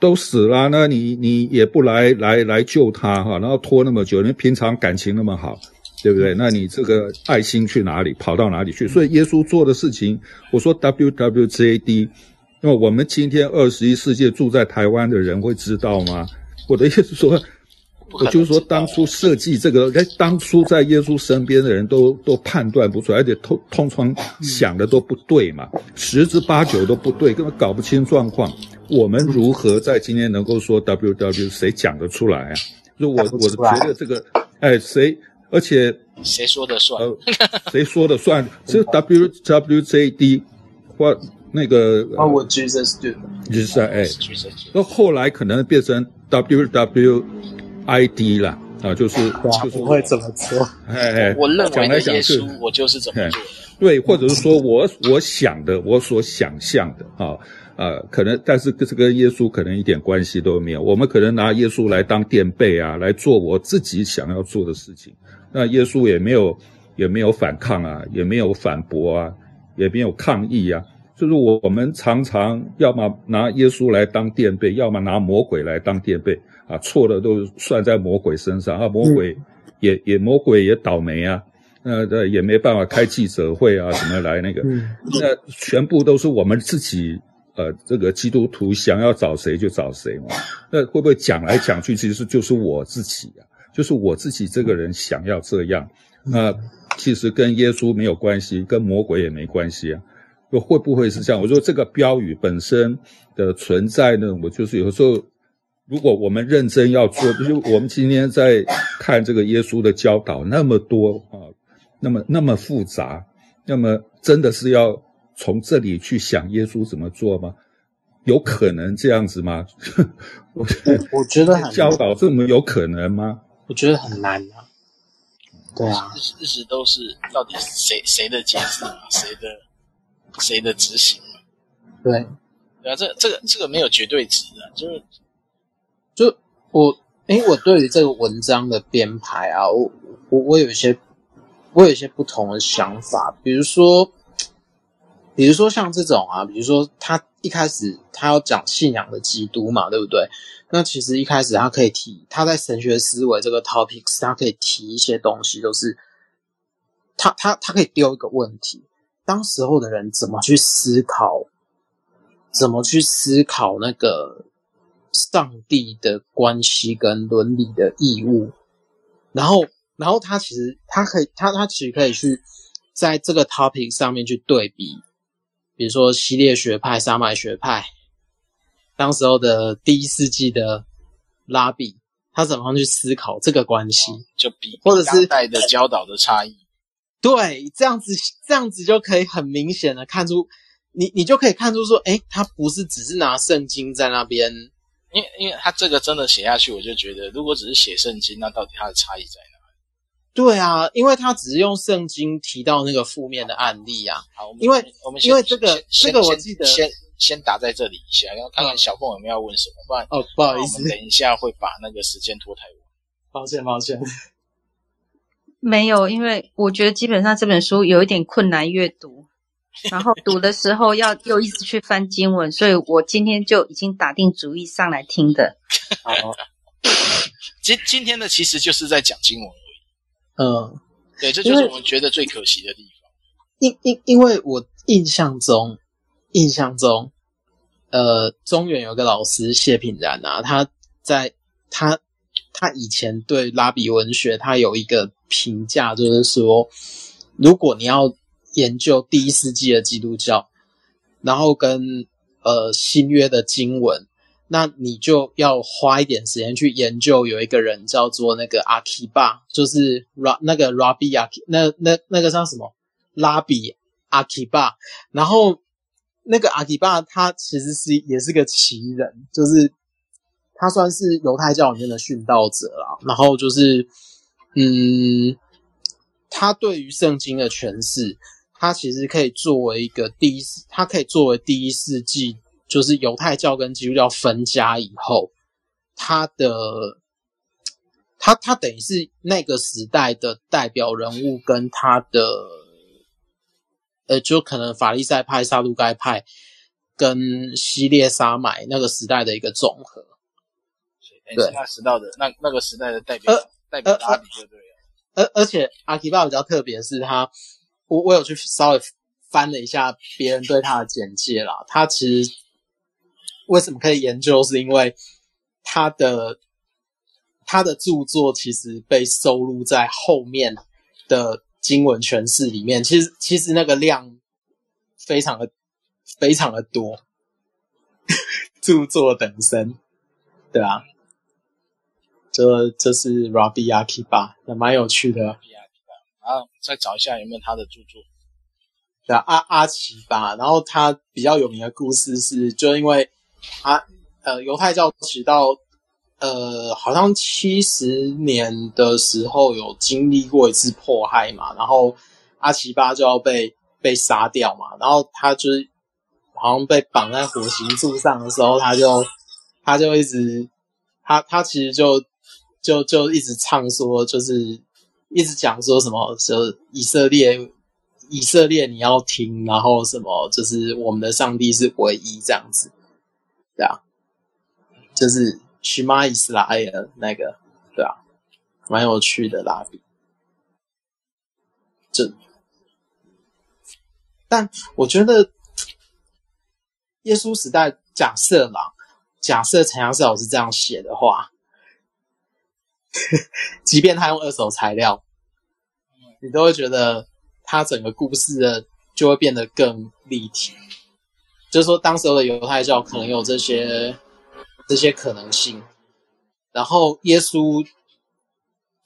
S3: 都死了，那你你也不来来来救他哈，然后拖那么久，你平常感情那么好。对不对？那你这个爱心去哪里？跑到哪里去？所以耶稣做的事情，我说 WWJD，那么我们今天二十一世纪住在台湾的人会知道吗？我的意思说，我就是说，当初设计这个，哎，当初在耶稣身边的人都都判断不出来，而且通通常想的都不对嘛，十之八九都不对，根本搞不清状况。我们如何在今天能够说 WW？谁讲得出来啊？就我我觉得这个，哎，谁？而且
S1: 谁说的算？
S3: 呃，谁说的算？这 WWJD 或那个
S2: 啊，我 Jesus do，
S3: 就是哎，那后来可能变成 WWID 啦啊，就是就是
S2: 不会怎么做。
S3: 哎哎，
S1: 我认为的耶稣，我就是怎么做。
S3: 对，或者是说我我想的，我所想象的啊。呃，可能，但是这跟耶稣可能一点关系都没有。我们可能拿耶稣来当垫背啊，来做我自己想要做的事情。那耶稣也没有，也没有反抗啊，也没有反驳啊，也没有抗议啊。就是我我们常常要么拿耶稣来当垫背，要么拿魔鬼来当垫背啊，错的都算在魔鬼身上啊。魔鬼也也魔鬼也倒霉啊，那这也没办法开记者会啊，什么来那个，那全部都是我们自己。呃，这个基督徒想要找谁就找谁嘛，那会不会讲来讲去，其实就是我自己啊，就是我自己这个人想要这样，那其实跟耶稣没有关系，跟魔鬼也没关系啊。说会不会是这样？我说这个标语本身的存在呢，我就是有时候，如果我们认真要做，就是我们今天在看这个耶稣的教导那么多啊，那么那么复杂，那么真的是要。从这里去想耶稣怎么做吗？有可能这样子吗？
S2: 我我觉得很
S3: 教导这么有可能吗？
S2: 我觉得很难啊。对啊，
S1: 一直都是到底谁谁的节制嘛？谁的谁的执行嘛？
S2: 对
S1: 对啊，这这个这个没有绝对值的，就是
S2: 就我诶，我对于这个文章的编排啊，我我我有一些我有一些不同的想法，比如说。比如说像这种啊，比如说他一开始他要讲信仰的基督嘛，对不对？那其实一开始他可以提他在神学思维这个 topics，他可以提一些东西，都是他他他可以丢一个问题：当时候的人怎么去思考，怎么去思考那个上帝的关系跟伦理的义务？然后。然后他其实他可以，他他其实可以去在这个 topic 上面去对比，比如说希列学派、沙买学派，当时候的第一世纪的拉比，他怎么样去思考这个关系，
S1: 就比
S2: 或者是
S1: 当代的教导的差异。
S2: 对，这样子这样子就可以很明显的看出，你你就可以看出说，哎，他不是只是拿圣经在那边，
S1: 因为因为他这个真的写下去，我就觉得，如果只是写圣经，那到底它的差异在哪？
S2: 对啊，因为他只是用圣经提到那个负面的案例啊。
S1: 好，我们
S2: 因为
S1: 我们
S2: 因为这个这个我记得
S1: 先先，先打在这里一下，然后看看小凤有没有要问什么，不然
S2: 哦不好意思，
S1: 等一下会把那个时间拖太晚。
S2: 抱歉抱歉，
S4: 没有，因为我觉得基本上这本书有一点困难阅读，然后读的时候要又一直去翻经文，所以我今天就已经打定主意上来听的。
S2: 好，
S1: 今今天的其实就是在讲经文而已。
S2: 嗯，
S1: 对，这就是我们觉得最可惜的地方。
S2: 因因因为我印象中，印象中，呃，中原有个老师谢品然啊，他在他他以前对拉比文学，他有一个评价，就是说，如果你要研究第一世纪的基督教，然后跟呃新约的经文。那你就要花一点时间去研究，有一个人叫做那个阿基巴，就是拉那个拉比阿基，那那那个叫什么拉比阿基巴。然后那个阿基巴他其实是也是个奇人，就是他算是犹太教里面的殉道者啦。然后就是嗯，他对于圣经的诠释，他其实可以作为一个第一，他可以作为第一世纪。就是犹太教跟基督教分家以后，他的他他等于是那个时代的代表人物，跟他的呃，就可能法利赛派、撒路该派跟希列沙买那个时代的一个总和。
S1: 对，那时代的那那个时代的代表代表拉比就对了。
S2: 而而且阿提巴比较特别的是他，我我有去稍微翻了一下别人对他的简介啦，他其实。为什么可以研究？是因为他的他的著作其实被收录在后面的经文诠释里面。其实其实那个量非常的非常的多，著作等身，对啊，这这是 Rabbi Akiba，也蛮有趣的。然
S1: 后再找一下有没有他的著作。
S2: 对啊，阿阿奇巴，然后他比较有名的故事是，就因为。他，呃，犹太教直到呃，好像七十年的时候有经历过一次迫害嘛，然后阿奇巴就要被被杀掉嘛，然后他就是好像被绑在火刑柱上的时候，他就他就一直他他其实就就就一直唱说，就是一直讲说什么，就以色列以色列你要听，然后什么就是我们的上帝是唯一这样子。对啊，就是许玛伊斯拉艾尔那个，对啊，蛮有趣的拉比。这，但我觉得耶稣时代假设啦，假设陈阳世老师这样写的话，即便他用二手材料，你都会觉得他整个故事的就会变得更立体。就是说，当时的犹太教可能有这些这些可能性，然后耶稣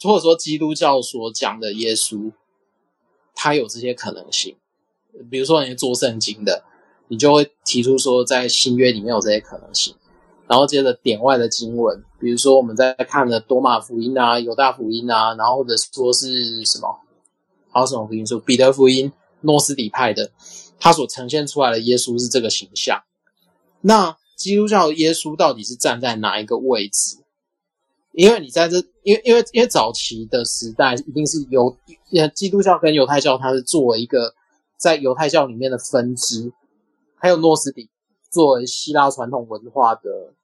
S2: 或者说基督教所讲的耶稣，他有这些可能性。比如说，你做圣经的，你就会提出说，在新约里面有这些可能性。然后接着点外的经文，比如说我们在看的多马福音啊、犹大福音啊，然后或者说是什么，还有什么福音书？彼得福音、诺斯底派的。他所呈现出来的耶稣是这个形象，那基督教耶稣到底是站在哪一个位置？因为你在这，因为因为因为早期的时代一定是犹，基督教跟犹太教它是作为一个在犹太教里面的分支，还有诺斯底作为希腊传统文化的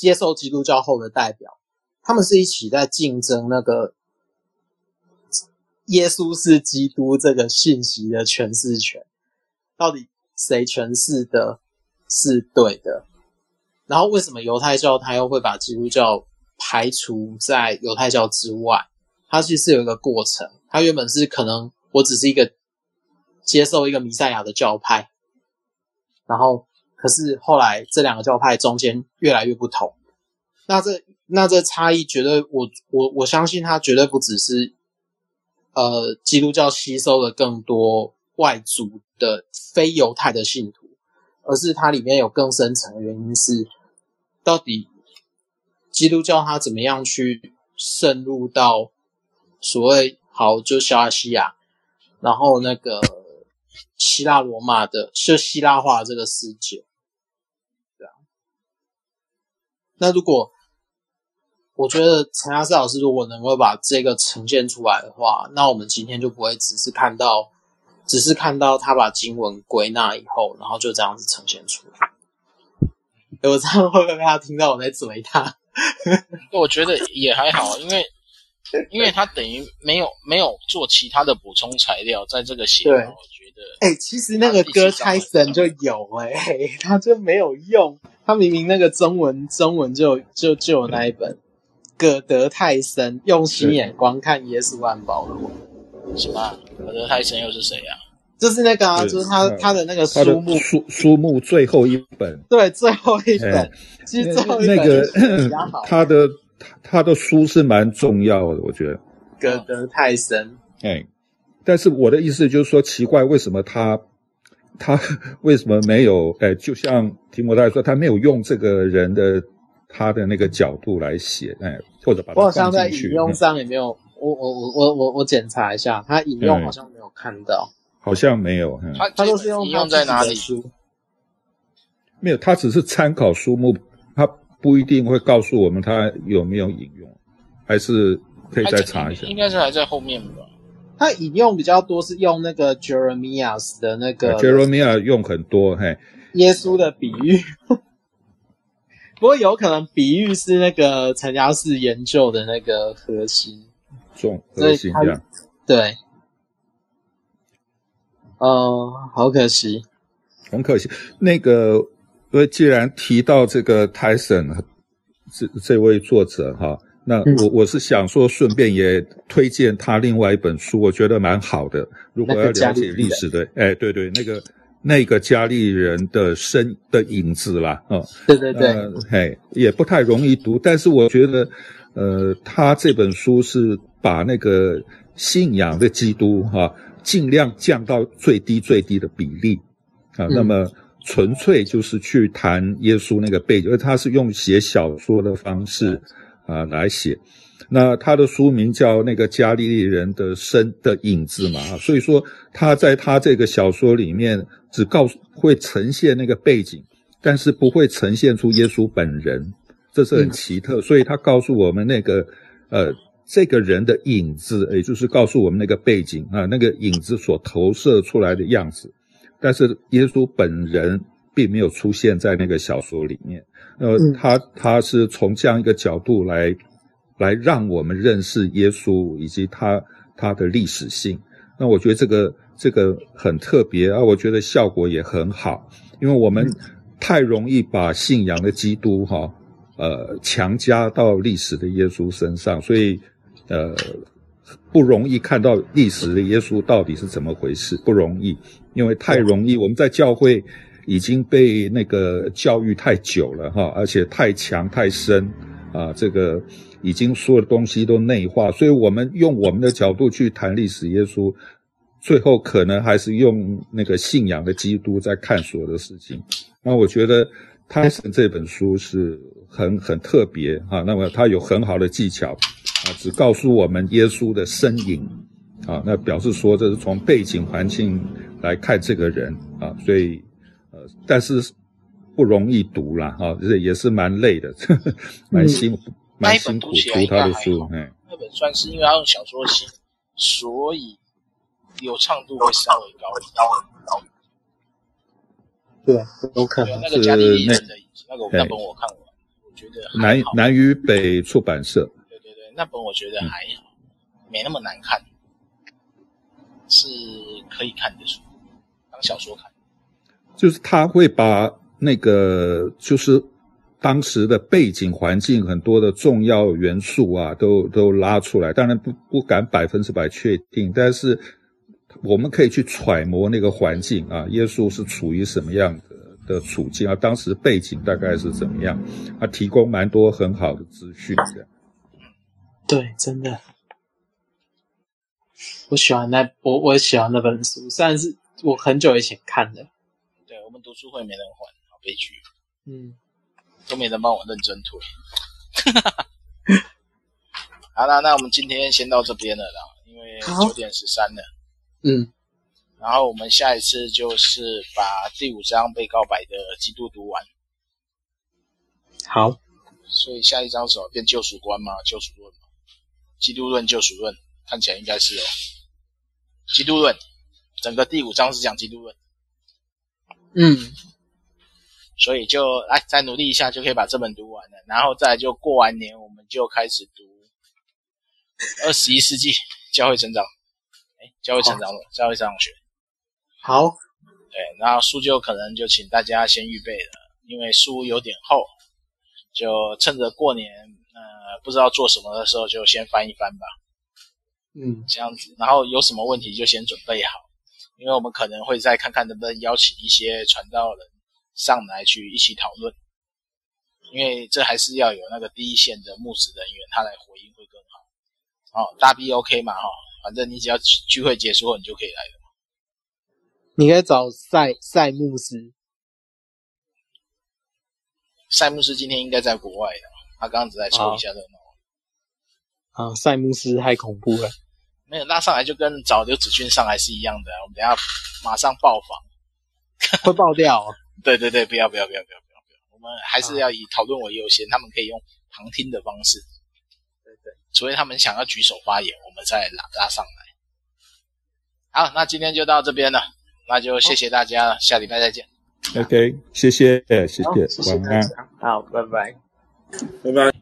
S2: 接受基督教后的代表，他们是一起在竞争那个。耶稣是基督这个信息的诠释权，到底谁诠释的是对的？然后为什么犹太教他又会把基督教排除在犹太教之外？它其实有一个过程。它原本是可能我只是一个接受一个弥赛亚的教派，然后可是后来这两个教派中间越来越不同。那这那这差异绝对，我我我相信它绝对不只是呃基督教吸收了更多外族的非犹太的信徒，而是它里面有更深层的原因是，到底基督教它怎么样去渗入到所谓好就小亚细亚，然后那个希腊罗马的就希腊化这个世界，那如果我觉得陈亚斯老师如果能够把这个呈现出来的话，那我们今天就不会只是看到，只是看到他把经文归纳以后，然后就这样子呈现出来。我这样会不会被他听到我在嘴他？
S1: 我觉得也还好，因为因为他等于没有没有做其他的补充材料，在这个写，对我觉得，
S2: 哎、欸，其实那个歌泰森就有哎、欸，他就没有用，他明明那个中文中文就就就有那一本，葛德泰森用心眼光看耶稣万保罗，
S1: 什么？葛德泰森又是谁呀、啊？
S2: 就是那个啊，就是他他的那个书目
S3: 书书目最后一本，
S2: 对，最后一本，其实最后一本
S3: 那个他的他的书是蛮重要的，我觉得。
S2: 葛德泰森，
S3: 哎，但是我的意思就是说，奇怪，为什么他他 为什么没有？哎，就像提摩太说，他没有用这个人的他的那个角度来写，哎，或者把。
S2: 我好像在引用上也没有，我我我我我我检查一下，他引用好像没有看到。
S3: 好像没有，
S1: 他他都是用用在哪里？书
S3: 没有，他只是参考书目，他不一定会告诉我们他有没有引用，还是可以再查一下。
S1: 应该是还在后面吧。
S2: 他引用比较多是用那个 Jeremias 的那个
S3: Jeremias 用很多，嘿，
S2: 耶稣的比喻。不过有可能比喻是那个陈家士研究的那个核心，
S3: 重核心这样，
S2: 对。哦，好可惜，
S3: 很可惜。那个，因为既然提到这个 Tyson 这这位作者哈，那我、嗯、我是想说，顺便也推荐他另外一本书，我觉得蛮好的。如果要了解历史的，哎，对对，那个那个加利人的身的影子啦，哦，
S2: 对对对，
S3: 哎，也不太容易读，但是我觉得，呃，他这本书是把那个信仰的基督哈。尽量降到最低最低的比例啊，那么纯粹就是去谈耶稣那个背景，而他是用写小说的方式啊来写。那他的书名叫《那个加利利人的身的影子》嘛，所以说他在他这个小说里面只告诉会呈现那个背景，但是不会呈现出耶稣本人，这是很奇特。所以他告诉我们那个呃。这个人的影子，也就是告诉我们那个背景啊，那个影子所投射出来的样子，但是耶稣本人并没有出现在那个小说里面。呃，他他是从这样一个角度来来让我们认识耶稣以及他他的历史性。那我觉得这个这个很特别啊，我觉得效果也很好，因为我们太容易把信仰的基督哈呃强加到历史的耶稣身上，所以。呃，不容易看到历史的耶稣到底是怎么回事，不容易，因为太容易。我们在教会已经被那个教育太久了哈，而且太强太深啊，这个已经所有的东西都内化，所以我们用我们的角度去谈历史耶稣，最后可能还是用那个信仰的基督在看所有的事情。那我觉得泰森这本书是很很特别哈，那么他有很好的技巧。啊，只告诉我们耶稣的身影，啊，那表示说这是从背景环境来看这个人。啊，所以呃，但是不容易读啦，哈，这也是蛮累的，呵 呵蛮辛苦，嗯、蛮辛苦读他的书，嗯，
S1: 那本算是因为他用小说写，所以流畅度会稍微高一点。
S2: 对，有可能
S1: 那个加利利人的那个那本我看完，我觉得
S3: 南南与北出版社。
S1: 那本我觉得还好，嗯、没那么难看，是可以看的书，当小说看。
S3: 就是他会把那个，就是当时的背景环境很多的重要元素啊，都都拉出来。当然不不敢百分之百确定，但是我们可以去揣摩那个环境啊，耶稣是处于什么样的的处境啊？当时背景大概是怎么样？啊，提供蛮多很好的资讯的。
S2: 对，真的，我喜欢那我我喜欢那本书，虽然是我很久以前看的。
S1: 对，我们读书会没人还，好悲剧。
S2: 嗯，
S1: 都没人帮我认真推。好了，那我们今天先到这边了啦，因为九点十三了。
S2: 嗯，
S1: 然后我们下一次就是把第五章被告白的基督读完。
S2: 好，
S1: 所以下一章是什么？变救赎观吗？救赎论吗？基督论、救赎论，看起来应该是哦。基督论，整个第五章是讲基督论。
S2: 嗯。
S1: 所以就来再努力一下，就可以把这本读完了。然后再就过完年，我们就开始读二十一世纪教会成长。哎，教会成长了，教会成长学。
S2: 好，
S1: 对，然后书就可能就请大家先预备了，因为书有点厚，就趁着过年呃不知道做什么的时候，就先翻一翻吧。
S2: 嗯，
S1: 这样子，然后有什么问题就先准备好，因为我们可能会再看看能不能邀请一些传道人。上来去一起讨论，因为这还是要有那个第一线的牧师人员，他来回应会更好。哦，大 B OK 嘛，哈、哦，反正你只要聚会结束后，你就可以来了。
S2: 你可以找赛赛牧师，
S1: 赛牧师今天应该在国外的，他刚刚只在凑一下热闹。
S2: 啊，塞姆斯太恐怖了，
S1: 没有拉上来就跟找刘子俊上来是一样的，我们等下马上爆房，
S2: 会爆掉、哦。
S1: 对对对，不要不要不要不要不要不要，我们还是要以讨论为优先。他们可以用旁听的方式，对对，除非他们想要举手发言，我们再拉拉上来。好，那今天就到这边了，那就谢谢大家了，下礼拜再见。
S3: OK，谢谢，谢谢，
S2: 谢谢，晚安，好，拜拜，
S1: 拜拜。